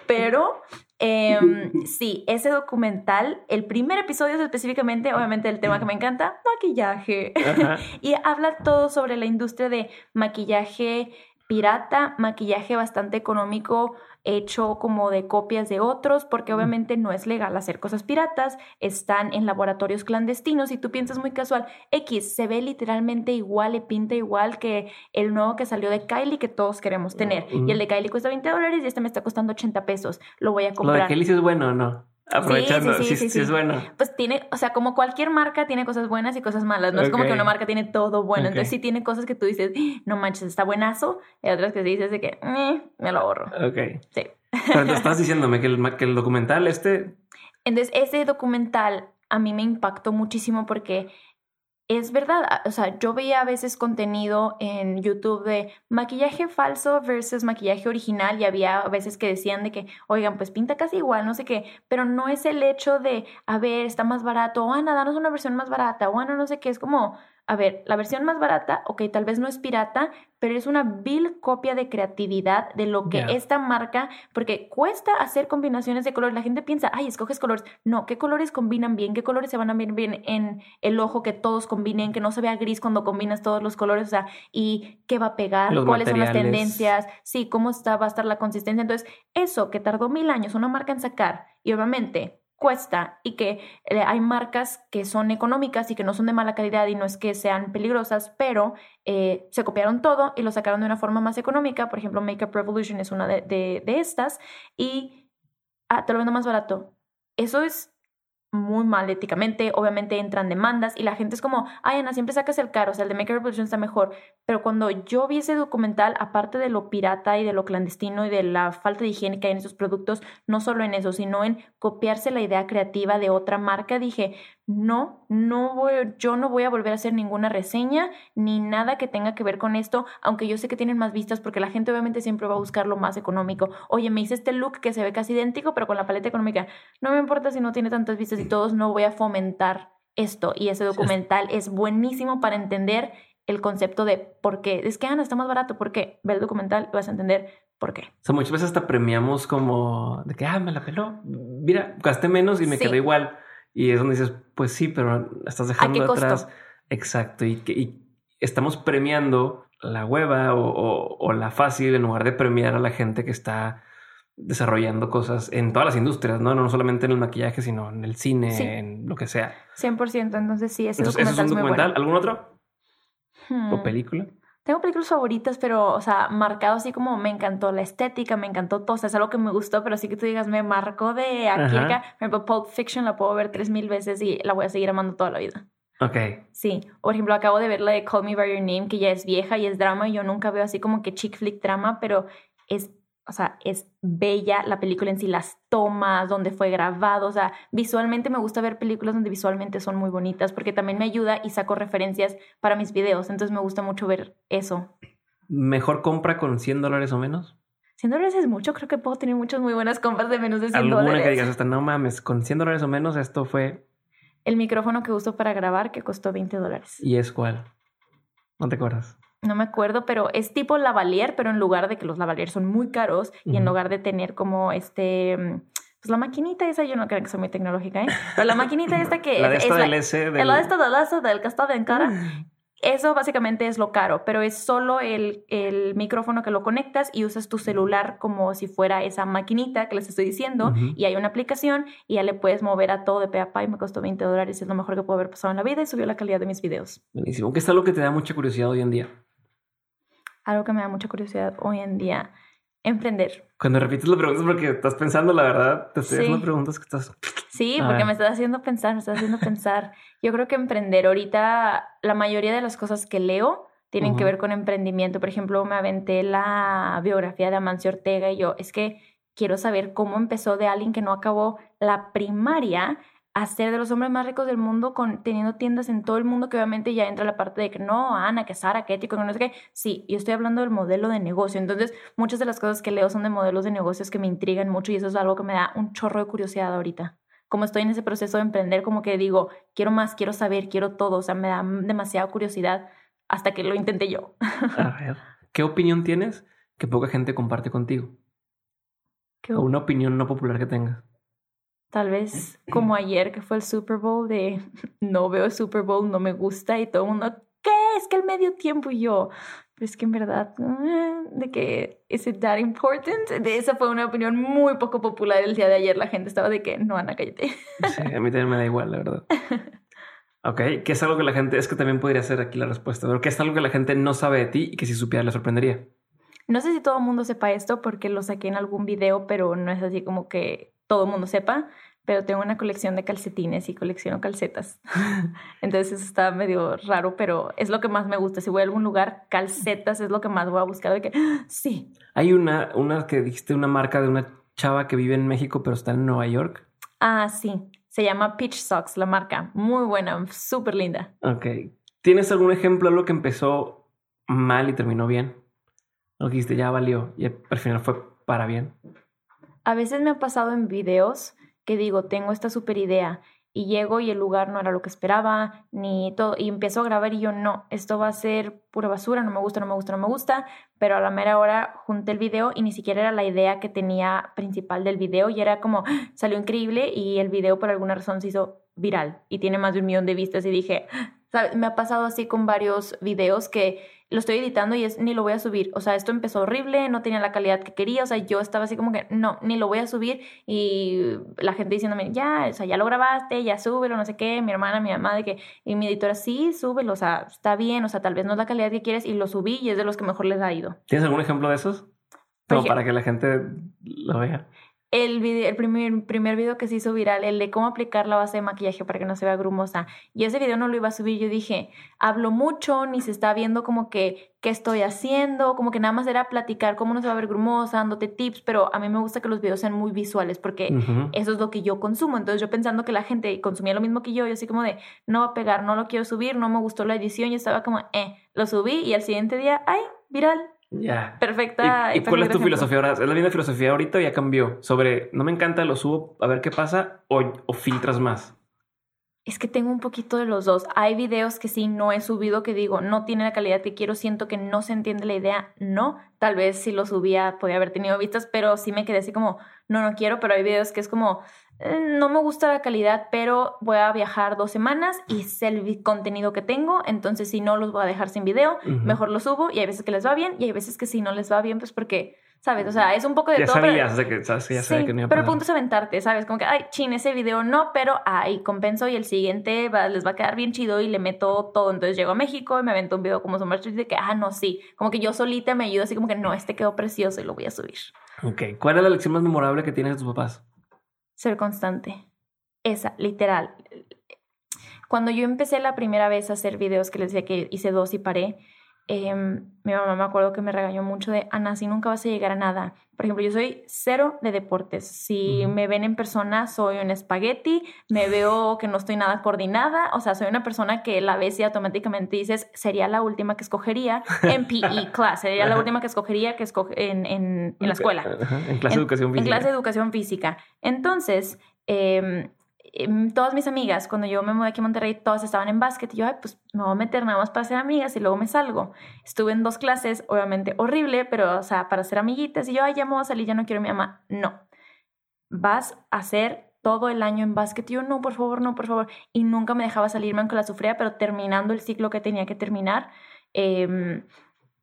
Pero Em, sí, ese documental, el primer episodio es específicamente, obviamente, el tema que me encanta, maquillaje. y habla todo sobre la industria de maquillaje pirata, maquillaje bastante económico, hecho como de copias de otros, porque obviamente no es legal hacer cosas piratas, están en laboratorios clandestinos y tú piensas muy casual, X se ve literalmente igual y pinta igual que el nuevo que salió de Kylie que todos queremos tener. Y el de Kylie cuesta 20 dólares y este me está costando 80 pesos. Lo voy a comprar. ¿Lo de Kylie es bueno o no? Aprovechando, sí, sí, sí, es bueno. Pues tiene, o sea, como cualquier marca tiene cosas buenas y cosas malas. No es como que una marca tiene todo bueno. Entonces sí tiene cosas que tú dices, no manches, está buenazo. Y otras que dices de que, eh, me lo ahorro. Ok. Sí. Pero estás diciéndome que el, que el documental este... Entonces ese documental a mí me impactó muchísimo porque es verdad, o sea, yo veía a veces contenido en YouTube de maquillaje falso versus maquillaje original y había a veces que decían de que, oigan, pues pinta casi igual, no sé qué, pero no es el hecho de, a ver, está más barato, o Ana, danos una versión más barata, o Ana, no sé qué, es como, a ver, la versión más barata, ok, tal vez no es pirata, pero es una vil copia de creatividad de lo que esta marca, porque cuesta hacer combinaciones de colores. La gente piensa, ay, escoges colores. No, ¿qué colores combinan bien? ¿Qué colores se van a ver bien en el ojo? Que todos combinen, que no se vea gris cuando combinas todos los colores, o sea, y qué va a pegar, cuáles son las tendencias, sí, cómo está, va a estar la consistencia. Entonces, eso que tardó mil años una marca en sacar, y obviamente cuesta y que eh, hay marcas que son económicas y que no son de mala calidad y no es que sean peligrosas, pero eh, se copiaron todo y lo sacaron de una forma más económica. Por ejemplo, Makeup Revolution es una de, de, estas y ah, te lo vendo más barato. Eso es muy mal éticamente, obviamente entran demandas y la gente es como, ay Ana, siempre sacas el caro, o sea, el de Make Revolution está mejor, pero cuando yo vi ese documental, aparte de lo pirata y de lo clandestino y de la falta de higiene que hay en esos productos, no solo en eso, sino en copiarse la idea creativa de otra marca, dije, no, no voy, yo no voy a volver a hacer ninguna reseña ni nada que tenga que ver con esto, aunque yo sé que tienen más vistas porque la gente obviamente siempre va a buscar lo más económico. Oye, me hice este look que se ve casi idéntico, pero con la paleta económica. No me importa si no tiene tantas vistas y todos, no voy a fomentar esto. Y ese documental es buenísimo para entender el concepto de por qué. Es que Ana está más barato, ¿por qué? Ve el documental y vas a entender por qué. O sea, muchas veces hasta premiamos como de que, ah, me la peló. Mira, gasté menos y me quedó igual y es donde dices, pues sí, pero estás dejando atrás. Exacto. Y, y, estamos premiando la hueva o, la fácil en lugar de premiar a la gente que está desarrollando cosas en todas las industrias, ¿no? No solamente en el maquillaje, sino en el cine, en lo que sea. 100%. Entonces sí, ese documental es un documental. ¿Algún otro? ¿O hmm. película? Tengo películas favoritas, pero, o sea, marcado así como me encantó la estética, me encantó todo, o sea, es algo que me gustó, pero sí que tú digas, me marcó de aquí a acá. Por ejemplo, Pulp Fiction la puedo ver tres mil veces y la voy a seguir amando toda la vida. Ok. Sí. Por ejemplo, acabo de ver la de Call Me By Your Name, que ya es vieja y es drama, y yo nunca veo así como que chick flick drama, pero es o sea, es bella la película en sí, las tomas, donde fue grabado, o sea, visualmente me gusta ver películas donde visualmente son muy bonitas porque también me ayuda y saco referencias para mis videos, entonces me gusta mucho ver eso. ¿Mejor compra con 100 dólares o menos? 100 dólares es mucho, creo que puedo tener muchas muy buenas compras de menos de 100 ¿Alguna dólares. que digas hasta no mames, con 100 dólares o menos esto fue... El micrófono que uso para grabar que costó 20 dólares. ¿Y es cuál? ¿No te acuerdas? No me acuerdo, pero es tipo lavalier, pero en lugar de que los lavalier son muy caros y en lugar de tener como este pues la maquinita esa, yo no creo que sea muy tecnológica, ¿eh? Pero la maquinita esta que la de es, esta es del la, S del... el de esta del S del que está en cara, eso básicamente es lo caro, pero es solo el, el, micrófono que lo conectas y usas tu celular como si fuera esa maquinita que les estoy diciendo y hay una aplicación y ya le puedes mover a todo de pe a pa y me costó 20 dólares, es lo mejor que puedo haber pasado en la vida y subió la calidad de mis videos. Buenísimo. ¿Qué es algo que te da mucha curiosidad hoy en día? Algo que me da mucha curiosidad hoy en día, emprender. Cuando repites la pregunta es porque estás pensando, la verdad, te estoy Sí. haciendo preguntas que estás... Sí, porque me estás haciendo pensar, me estás haciendo pensar. Yo creo que emprender ahorita, la mayoría de las cosas que leo tienen que Ujú. ver con emprendimiento. Por ejemplo, me aventé la biografía de Amancio Ortega y yo, es que quiero saber cómo empezó de alguien que no acabó la primaria a ser de los hombres más ricos del mundo con teniendo tiendas en todo el mundo que obviamente ya entra la parte de que no, Ana, que Sara, que ético, que no sé qué. Sí, yo estoy hablando del modelo de negocio. Entonces, muchas de las cosas que leo son de modelos de negocios que me intrigan mucho y eso es algo que me da un chorro de curiosidad ahorita como estoy en ese proceso de emprender, como que digo, quiero más, quiero saber, quiero todo, o sea, me da demasiada curiosidad hasta que lo intenté yo. A ver, ¿qué opinión tienes que poca gente comparte contigo? Que O una opinión no popular que tengas. Tal vez como ayer que fue el Super Bowl de no veo el Super Bowl, no me gusta y todo el mundo, ¿qué? Es que el medio tiempo y yo, pero es que en verdad, eh, de que, ¿is it that important? De esa fue una opinión muy poco popular el día de ayer. La gente estaba de que, no, Ana, cállate. Sí, a mí también me da igual, la verdad. Ok, ¿qué es algo que la gente, es que también podría ser aquí la respuesta, pero qué es algo que la gente no sabe de ti y que si supiera le sorprendería? No sé si todo el mundo sepa esto porque lo saqué en algún video, pero no es así como que todo el mundo sepa. Pero tengo una colección de calcetines y colecciono calcetas. Entonces eso está medio raro, pero es lo que más me gusta. Si voy a algún lugar, calcetas es lo que más voy a buscar. De que ¡ah! sí, Hay una, una que dijiste, una marca de una chava que vive en México pero está en Nueva York. ah, sí. Se llama Peach Socks, la marca. Muy buena, súper linda. Ok. ¿Tienes algún ejemplo de algo que empezó mal y terminó bien? Lo que dijiste ya valió y al final fue para bien. A veces me ha pasado en videos que digo, tengo esta super idea y llego y el lugar no era lo que esperaba, ni todo, y empiezo a grabar y yo no, esto va a ser pura basura, no me gusta, no me gusta, no me gusta, pero a la mera hora junté el video y ni siquiera era la idea que tenía principal del video y era como, ¡ah! salió increíble y el video por alguna razón se hizo viral y tiene más de un millón de vistas y dije, me ha pasado así con varios videos que lo estoy editando y es ni lo voy a subir. O sea, esto empezó horrible, no tenía la calidad que quería. O sea, yo estaba así como que no, ni lo voy a subir. Y la gente diciéndome, ya, o sea, ya lo grabaste, ya súbelo, no sé qué. Mi hermana, mi mamá, de que, y mi editora, sí, súbelo, o sea, está bien, o sea, tal vez no es la calidad que quieres. Y lo subí y es de los que mejor les ha ido. ¿Tienes algún ejemplo de esos? Como para que la gente lo vea. El, video, el primer, primer video que se hizo viral, el de cómo aplicar la base de maquillaje para que no se vea grumosa. Y ese video no lo iba a subir. Yo dije, hablo mucho, ni se está viendo como que qué estoy haciendo, como que nada más era platicar cómo no se va a ver grumosa, dándote tips, pero a mí me gusta que los videos sean muy visuales porque eso es lo que yo consumo. Entonces yo pensando que la gente consumía lo mismo que yo, yo así como de, no va a pegar, no lo quiero subir, no me gustó la edición, yo estaba como, eh, lo subí y al siguiente día, ay, viral, Ya. perfecta. ¿Y, y cuál es tu ejemplo. filosofía ahora? ¿Es la misma filosofía ahorita o ya cambió? Sobre no me encanta, lo subo a ver qué pasa o, o filtras más. Es que tengo un poquito de los dos. Hay videos que sí no he subido que digo, no tiene la calidad que quiero, siento que no se entiende la idea, no. Tal vez si lo subía podía haber tenido vistas, pero sí me quedé así como, no, no quiero, pero hay videos que es como, no me gusta la calidad, pero voy a viajar dos semanas y es el contenido que tengo, entonces si no los voy a dejar sin video, mejor los subo y hay veces que les va bien y hay veces que si no les va bien, pues porque, ¿sabes? O sea, es un poco de Ya todo. pero- sabías, de que, sabes ya sabía que no iba a pero el punto es aventarte, ¿sabes? Como que, ay, chin, ese video no, pero ahí compenso y el siguiente va- les va a quedar bien chido y le meto todo. Entonces llego a México y me avento un video como Summer Street de que, ah, no, sí. Como que yo solita me ayudo así como que, no, este quedó precioso y lo voy a subir. Ok. ¿Cuál es la lección más memorable que tienes de tus papás? Ser constante. Esa, literal. Cuando yo empecé la primera vez a hacer videos, que les decía que hice dos y paré, em, mi mamá me acuerdo que me regañó mucho de, Ana, así nunca vas a llegar a nada. Por ejemplo, yo soy cero de deportes. Si me ven en persona, soy un espagueti, me veo que no estoy nada coordinada, o sea, soy una persona que la ves y automáticamente dices, sería la última que escogería en PE class, sería la última que escogería que escoge en, en, en la escuela En clase de educación en física. clase de educación física. Entonces, eh, em, todas mis amigas, cuando yo me mudé aquí a Monterrey, todas estaban en básquet y yo, ay, pues me voy a meter nada más para ser amigas y luego me salgo. Estuve en dos clases, obviamente horrible, pero, o sea, para ser amiguitas y yo, ay, ya me voy a salir, ya no quiero a mi mamá. No. Vas a hacer todo el año en básquet. Y yo, no, por favor, no, por favor. Y nunca me dejaba salirme aunque la sufría, pero terminando el ciclo que tenía que terminar. Em,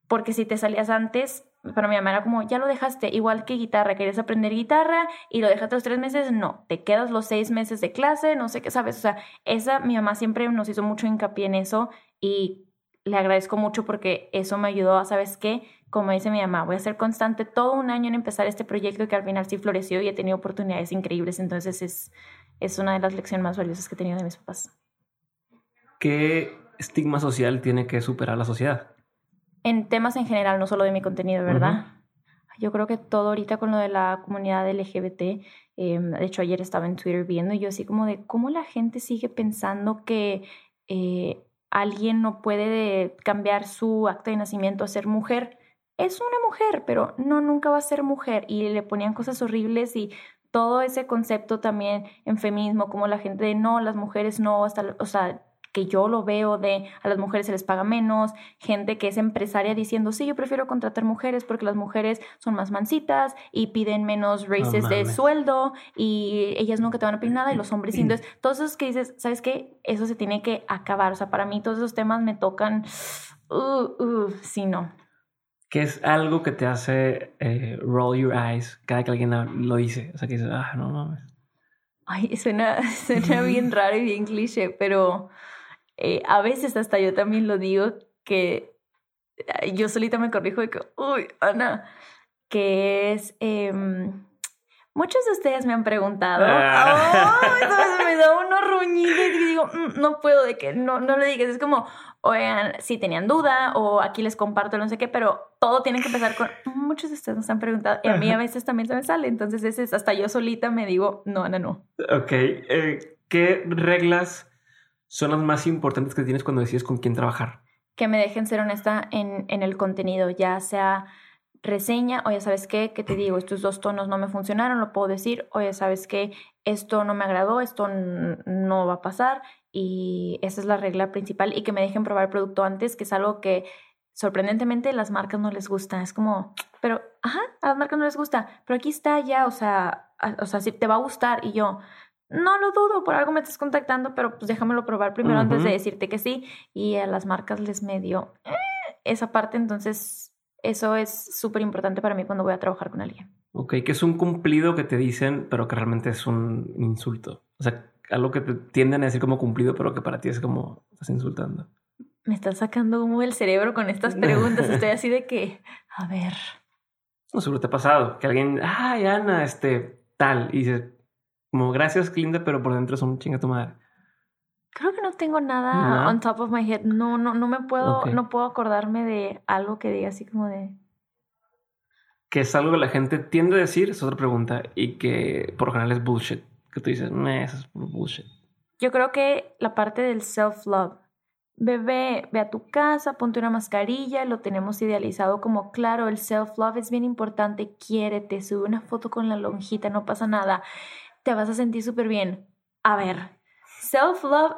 porque si te salías antes, para mi mamá era como, ya lo dejaste, igual que guitarra, querías aprender guitarra y lo dejaste los tres meses, no, te quedas los seis meses de clase, no sé qué sabes, o sea, esa, mi mamá siempre nos hizo mucho hincapié en eso y le agradezco mucho porque eso me ayudó a, ¿sabes qué? Como dice mi mamá, voy a ser constante todo un año en empezar este proyecto que al final sí floreció y he tenido oportunidades increíbles, entonces es, es una de las lecciones más valiosas que he tenido de mis papás. ¿Qué estigma social tiene que superar la sociedad? En temas en general, no solo de mi contenido, ¿verdad? Yo creo que todo ahorita con lo de la comunidad LGBT, em, de hecho ayer estaba en Twitter viendo y yo así como de cómo la gente sigue pensando que eh, alguien no puede cambiar su acta de nacimiento a ser mujer. Es una mujer, pero no, nunca va a ser mujer. Y le ponían cosas horribles y todo ese concepto también en feminismo, como la gente de no, las mujeres no, hasta, o sea, que yo lo veo de a las mujeres se les paga menos, gente que es empresaria diciendo, sí, yo prefiero contratar mujeres porque las mujeres son más mansitas y piden menos races de sueldo y ellas nunca te van a pedir nada y los hombres sí. Entonces, todos esos que dices, ¿sabes qué? Eso se tiene que acabar. O sea, para mí todos esos temas me tocan, uh, uh, sí, no. ¿Qué es algo que te hace eh, roll your eyes cada que alguien lo dice? O sea, que dices, ah, no, no. Ay, suena, suena bien raro y bien cliché, pero eh, a veces hasta yo también lo digo que yo solita me corrijo de que, uy, Ana, que es... Em, muchos de ustedes me han preguntado, ah. oh, me da unos ruñidos y digo, mm, no puedo, de que no, no lo digas. Es como, oigan, si tenían duda o aquí les comparto no sé qué, pero todo tiene que empezar con, muchos de ustedes nos han preguntado y a mí a veces también se me sale. Entonces, ese es, hasta yo solita me digo, no, Ana, no. Ok, eh, ¿qué reglas son las más importantes que tienes cuando decides con quién trabajar? Que me dejen ser honesta en, en el contenido, ya sea reseña, o ya sabes qué, que te digo, estos dos tonos no me funcionaron, lo puedo decir, o ya sabes que esto no me agradó, esto no va a pasar, y esa es la regla principal, y que me dejen probar el producto antes, que es algo que sorprendentemente las marcas no les gusta, es como, pero, ajá, a las marcas no les gusta, pero aquí está ya, o sea, o sea, si te va a gustar, y yo, no lo dudo, por algo me estás contactando, pero pues déjamelo probar primero antes de decirte que sí. Y a las marcas les medio eh, esa parte, entonces eso es súper importante para mí cuando voy a trabajar con alguien. Ok, que es un cumplido que te dicen, pero que realmente es un insulto. O sea, algo que te tienden a decir como cumplido, pero que para ti es como estás insultando. Me estás sacando humo el cerebro con estas preguntas. Estoy así de que, a ver. No, seguro te ha pasado que alguien, ay, Ana, este, tal, y dices, como gracias, Clinda, pero por dentro son chinga tu madre. Creo que no tengo nada on top of my head. No, no, no me puedo, no puedo acordarme de algo que diga así como de. Que es algo que la gente tiende a decir, es otra pregunta, y que por lo general es bullshit. Que tú dices, no, eso es bullshit. Yo creo que la parte del self-love. Bebé, ve a tu casa, ponte una mascarilla, lo tenemos idealizado como claro, el self-love es bien importante, quiérete, sube una foto con la lonjita, no pasa nada vas a sentir súper bien. A ver, self-love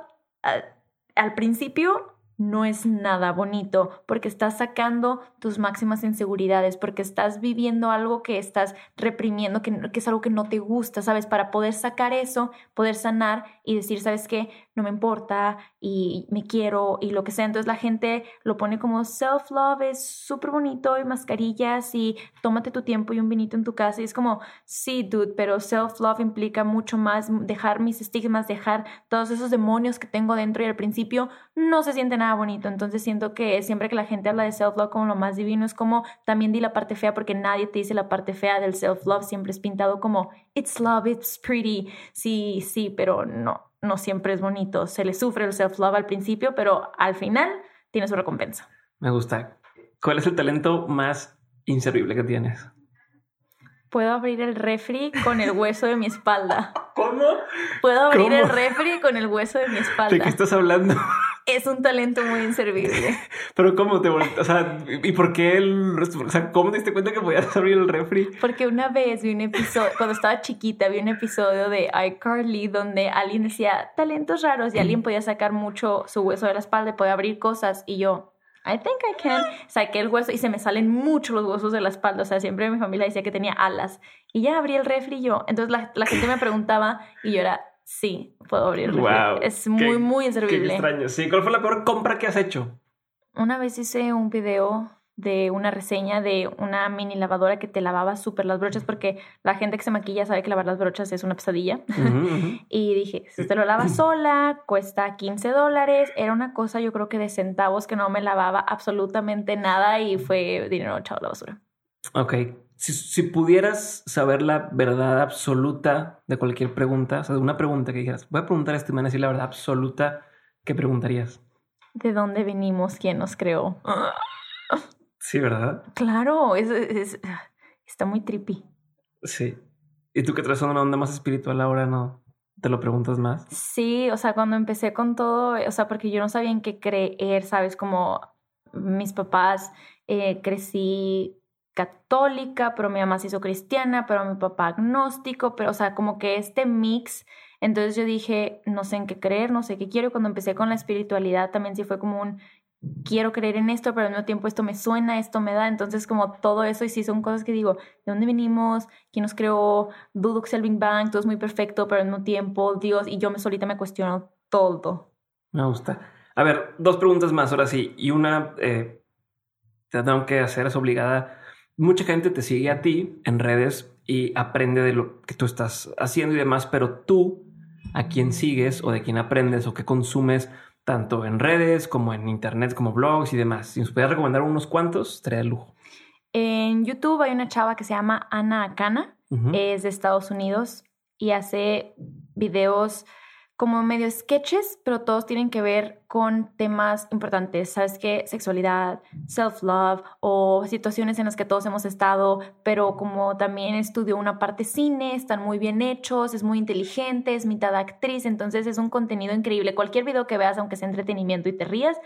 al principio no es nada bonito porque estás sacando tus máximas inseguridades, porque estás viviendo algo que estás reprimiendo, que, que, es algo que no te gusta, ¿sabes? Para poder sacar eso, poder sanar y decir, ¿sabes qué? No me importa y me quiero y lo que sea. Entonces la gente lo pone como self-love, es súper bonito y mascarillas y tómate tu tiempo y un vinito en tu casa. Y es como, sí, dude, pero self-love implica mucho más dejar mis estigmas, dejar todos esos demonios que tengo dentro y al principio no se siente nada bonito. Entonces siento que siempre que la gente habla de self-love como lo más divino, es como también di la parte fea porque nadie te dice la parte fea del self-love. Siempre es pintado como it's love, it's pretty. Sí, sí, pero no, no siempre es bonito. Se le sufre el self-love al principio, pero al final tiene su recompensa. Me gusta. ¿Cuál es el talento más inservible que tienes? Puedo abrir el refri con el hueso de mi espalda. ¿Cómo? Puedo abrir el refri con el hueso de mi espalda. ¿De qué estás hablando? Es un talento muy inservible. Pero ¿cómo te O sea, ¿y por qué el... O sea, ¿cómo te diste cuenta que podías abrir el refri? Porque una vez vi un episodio, cuando estaba chiquita, vi un episodio de iCarly donde alguien decía talentos raros y alguien podía sacar mucho su hueso de la espalda y podía abrir cosas y yo... I think I can. Saqué el hueso y se me salen mucho los huesos de la espalda. O sea, siempre mi familia decía que tenía alas. Y ya abrí el refri yo. Entonces la, la gente me preguntaba y yo era, Sí, puedo abrir Es muy, muy inservible. Qué extraño. Sí, ¿cuál fue la peor compra que has hecho? Una vez hice un video de una reseña de una mini lavadora que te lavaba súper las brochas porque la gente que se maquilla sabe que lavar las brochas es una pesadilla. y dije, si te lo lavas sola, cuesta 15 dólares. Era una cosa yo creo que de centavos que no me lavaba absolutamente nada y fue dinero echado a la basura. Ok, si, pudieras saber la verdad absoluta de cualquier pregunta, o sea, de una pregunta que dijeras, voy a preguntar a este man así la verdad absoluta, ¿qué preguntarías? ¿De dónde venimos? ¿Quién nos creó? Sí, ¿verdad? Claro, es, está muy trippy. Sí. ¿Y tú que traes una onda más espiritual ahora no? ¿Te lo preguntas más? Sí, o sea, cuando empecé con todo, o sea, porque yo no sabía en qué creer, ¿sabes? Como mis papás, eh, crecí católica, pero mi mamá se hizo cristiana, pero mi papá agnóstico, pero o sea, como que este mix. Entonces yo dije, no sé en qué creer, no sé qué quiero. Y cuando empecé con la espiritualidad también sí fue como un, quiero creer en esto, pero al mismo tiempo esto me suena, esto me da. Entonces como todo eso y sí son cosas que digo, ¿de dónde venimos? ¿Quién nos creó? Dudo que el Big Bang, todo es muy perfecto, pero al mismo tiempo Dios y yo me solita me cuestiono todo. Me gusta. A ver, dos preguntas más ahora sí. Y una eh, te tengo que hacer, es obligada mucha gente te sigue a ti en redes y aprende de lo que tú estás haciendo y demás, pero tú, a quién sigues o de quién aprendes o qué consumes, tanto en redes como en internet, como blogs y demás. Si nos pudieras recomendar unos cuantos, estaría de lujo. En YouTube hay una chava que se llama Ana Akana, es de Estados Unidos y hace videos como medio sketches, pero todos tienen que ver con temas importantes, ¿sabes qué? Sexualidad, self-love o situaciones en las que todos hemos estado, pero como también estudió una parte cine, están muy bien hechos, es muy inteligente, es mitad actriz, entonces es un contenido increíble. Cualquier video que veas, aunque sea entretenimiento y te rías,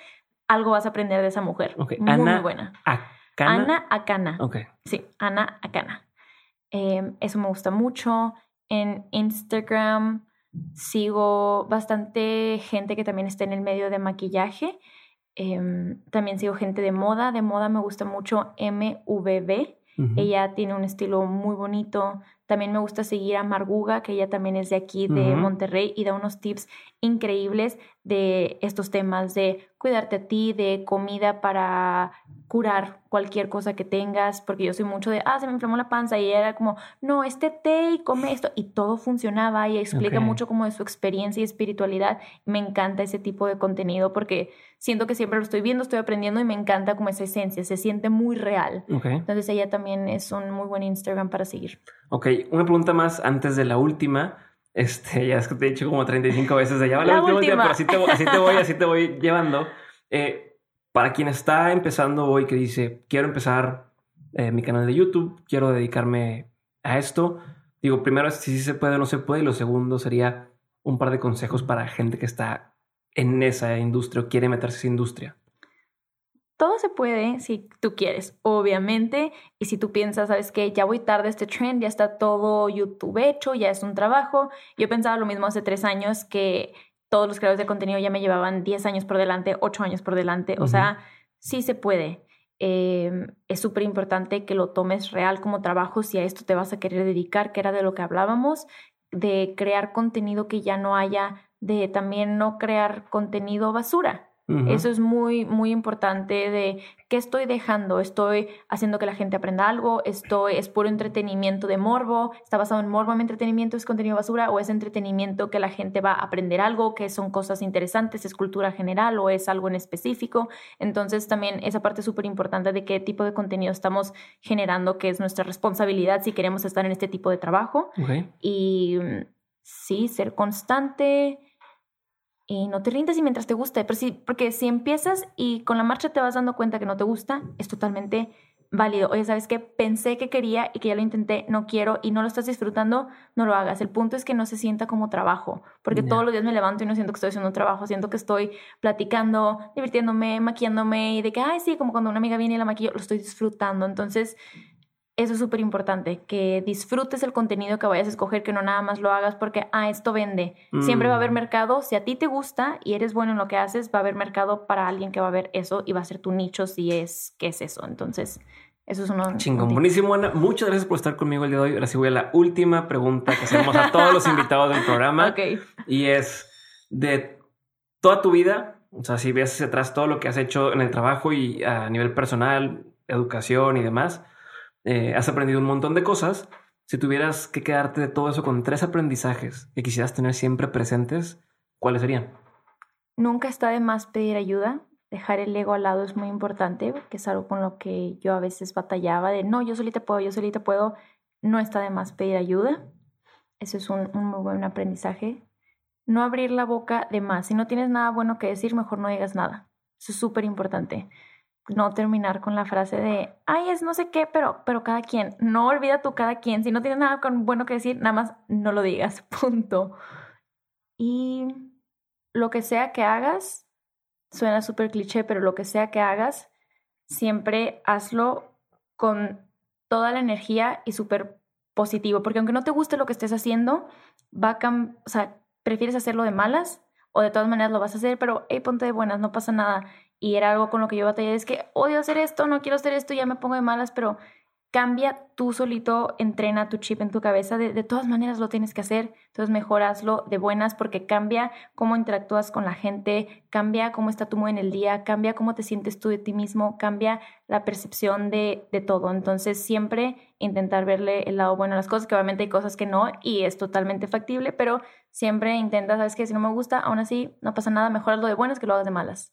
algo vas a aprender de esa mujer. Muy, muy buena. Ana Akana. Okay. Sí, Ana Akana. Eh, eso me gusta mucho. En Instagram Sigo bastante gente que también está en el medio de maquillaje. Em, también sigo gente de moda. De moda me gusta mucho MVB. Ella tiene un estilo muy bonito. También me gusta seguir a Marguga, que ella también es de aquí, de Monterrey, y da unos tips increíbles de estos temas de cuidarte a ti, de comida para curar cualquier cosa que tengas, porque yo soy mucho de, ah, se me inflamó la panza y era como, no, este té y come esto, y todo funcionaba y explica mucho como de su experiencia y espiritualidad. Me encanta ese tipo de contenido porque siento que siempre lo estoy viendo, estoy aprendiendo y me encanta como esa esencia, se siente muy real. Entonces ella también es un muy buen Instagram para seguir. Ok, una pregunta más antes de la última. Este, ya es que te he dicho como 35 veces, ya va la, última, pero así te, así te voy, así te voy llevando. Eh, para quien está empezando hoy que dice, quiero empezar eh, mi canal de YouTube, quiero dedicarme a esto, digo, primero si sí se puede o no se puede, y lo segundo sería un par de consejos para gente que está en esa industria o quiere meterse en esa industria. Todo se puede si tú quieres, obviamente, y si tú piensas, sabes que ya voy tarde a este trend, ya está todo YouTube hecho, ya es un trabajo. Yo pensaba lo mismo hace tres años que todos los creadores de contenido ya me llevaban 10 años por delante, 8 años por delante. O sea, sí se puede. Em, es súper importante que lo tomes real como trabajo si a esto te vas a querer dedicar, que era de lo que hablábamos, de crear contenido que ya no haya, de también no crear contenido basura. Eso es muy, muy importante de qué estoy dejando. Estoy haciendo que la gente aprenda algo, estoy, es puro entretenimiento de morbo, está basado en morbo, en entretenimiento, es contenido basura o es entretenimiento que la gente va a aprender algo, que son cosas interesantes, es cultura general o es algo en específico. Entonces también esa parte súper importante de qué tipo de contenido estamos generando, que es nuestra responsabilidad si queremos estar en este tipo de trabajo. Y mm, sí, ser constante y no te rindas y mientras te guste, pero sí, porque si empiezas y con la marcha te vas dando cuenta que no te gusta, es totalmente válido. Oye, ¿sabes qué? Pensé que quería y que ya lo intenté, no quiero y no lo estás disfrutando, no lo hagas. El punto es que no se sienta como trabajo, porque todos los días me levanto y no siento que estoy haciendo un trabajo, siento que estoy platicando, divirtiéndome, maquillándome y de que, ay, sí, como cuando una amiga viene y la maquillo, lo estoy disfrutando. Entonces, eso es súper importante, que disfrutes el contenido que vayas a escoger, que no nada más lo hagas porque, ah, esto vende. Siempre va a haber mm. mercado, si a ti te gusta y eres bueno en lo que haces, va a haber mercado para alguien que va a ver eso y va a ser tu nicho si es que es eso. Entonces, eso es uno. Chingón, buenísimo, Ana. Muchas gracias por estar conmigo el día de hoy. Ahora sí voy a la última pregunta que hacemos a todos los invitados del programa. Ok. Y es de toda tu vida, o sea, si ves hacia atrás todo lo que has hecho en el trabajo y a nivel personal, educación y demás eh, has aprendido un montón de cosas. Si tuvieras que quedarte de todo eso con tres aprendizajes que quisieras tener siempre presentes, ¿cuáles serían? Nunca está de más pedir ayuda. Dejar el ego al lado es muy importante, que es algo con lo que yo a veces batallaba de no, yo solita puedo, yo solita puedo. No está de más pedir ayuda. Eso es un, un muy buen aprendizaje. No abrir la boca de más. Si no tienes nada bueno que decir, mejor no digas nada. Eso es súper importante no terminar con la frase de, ay, es no sé qué, pero, pero cada quien. No olvida tú cada quien. Si no tienes nada bueno que decir, nada más no lo digas. Punto. Y lo que sea que hagas, suena súper cliché, pero lo que sea que hagas, siempre hazlo con toda la energía y súper positivo. Porque aunque no te guste lo que estés haciendo, va a prefieres hacerlo de malas o de todas maneras lo vas a hacer, pero hey, ponte de buenas, no pasa nada y era algo con lo que yo batallé, es que odio hacer esto, no quiero hacer esto, ya me pongo de malas, pero cambia tú solito, entrena tu chip en tu cabeza, de, de, todas maneras lo tienes que hacer, entonces mejor hazlo de buenas porque cambia cómo interactúas con la gente, cambia cómo está tu mood en el día, cambia cómo te sientes tú de ti mismo, cambia la percepción de, de todo, entonces siempre intentar verle el lado bueno a las cosas, que obviamente hay cosas que no y es totalmente factible, pero siempre intenta, sabes que si no me gusta, aún así no pasa nada, mejor hazlo de buenas que lo hagas de malas.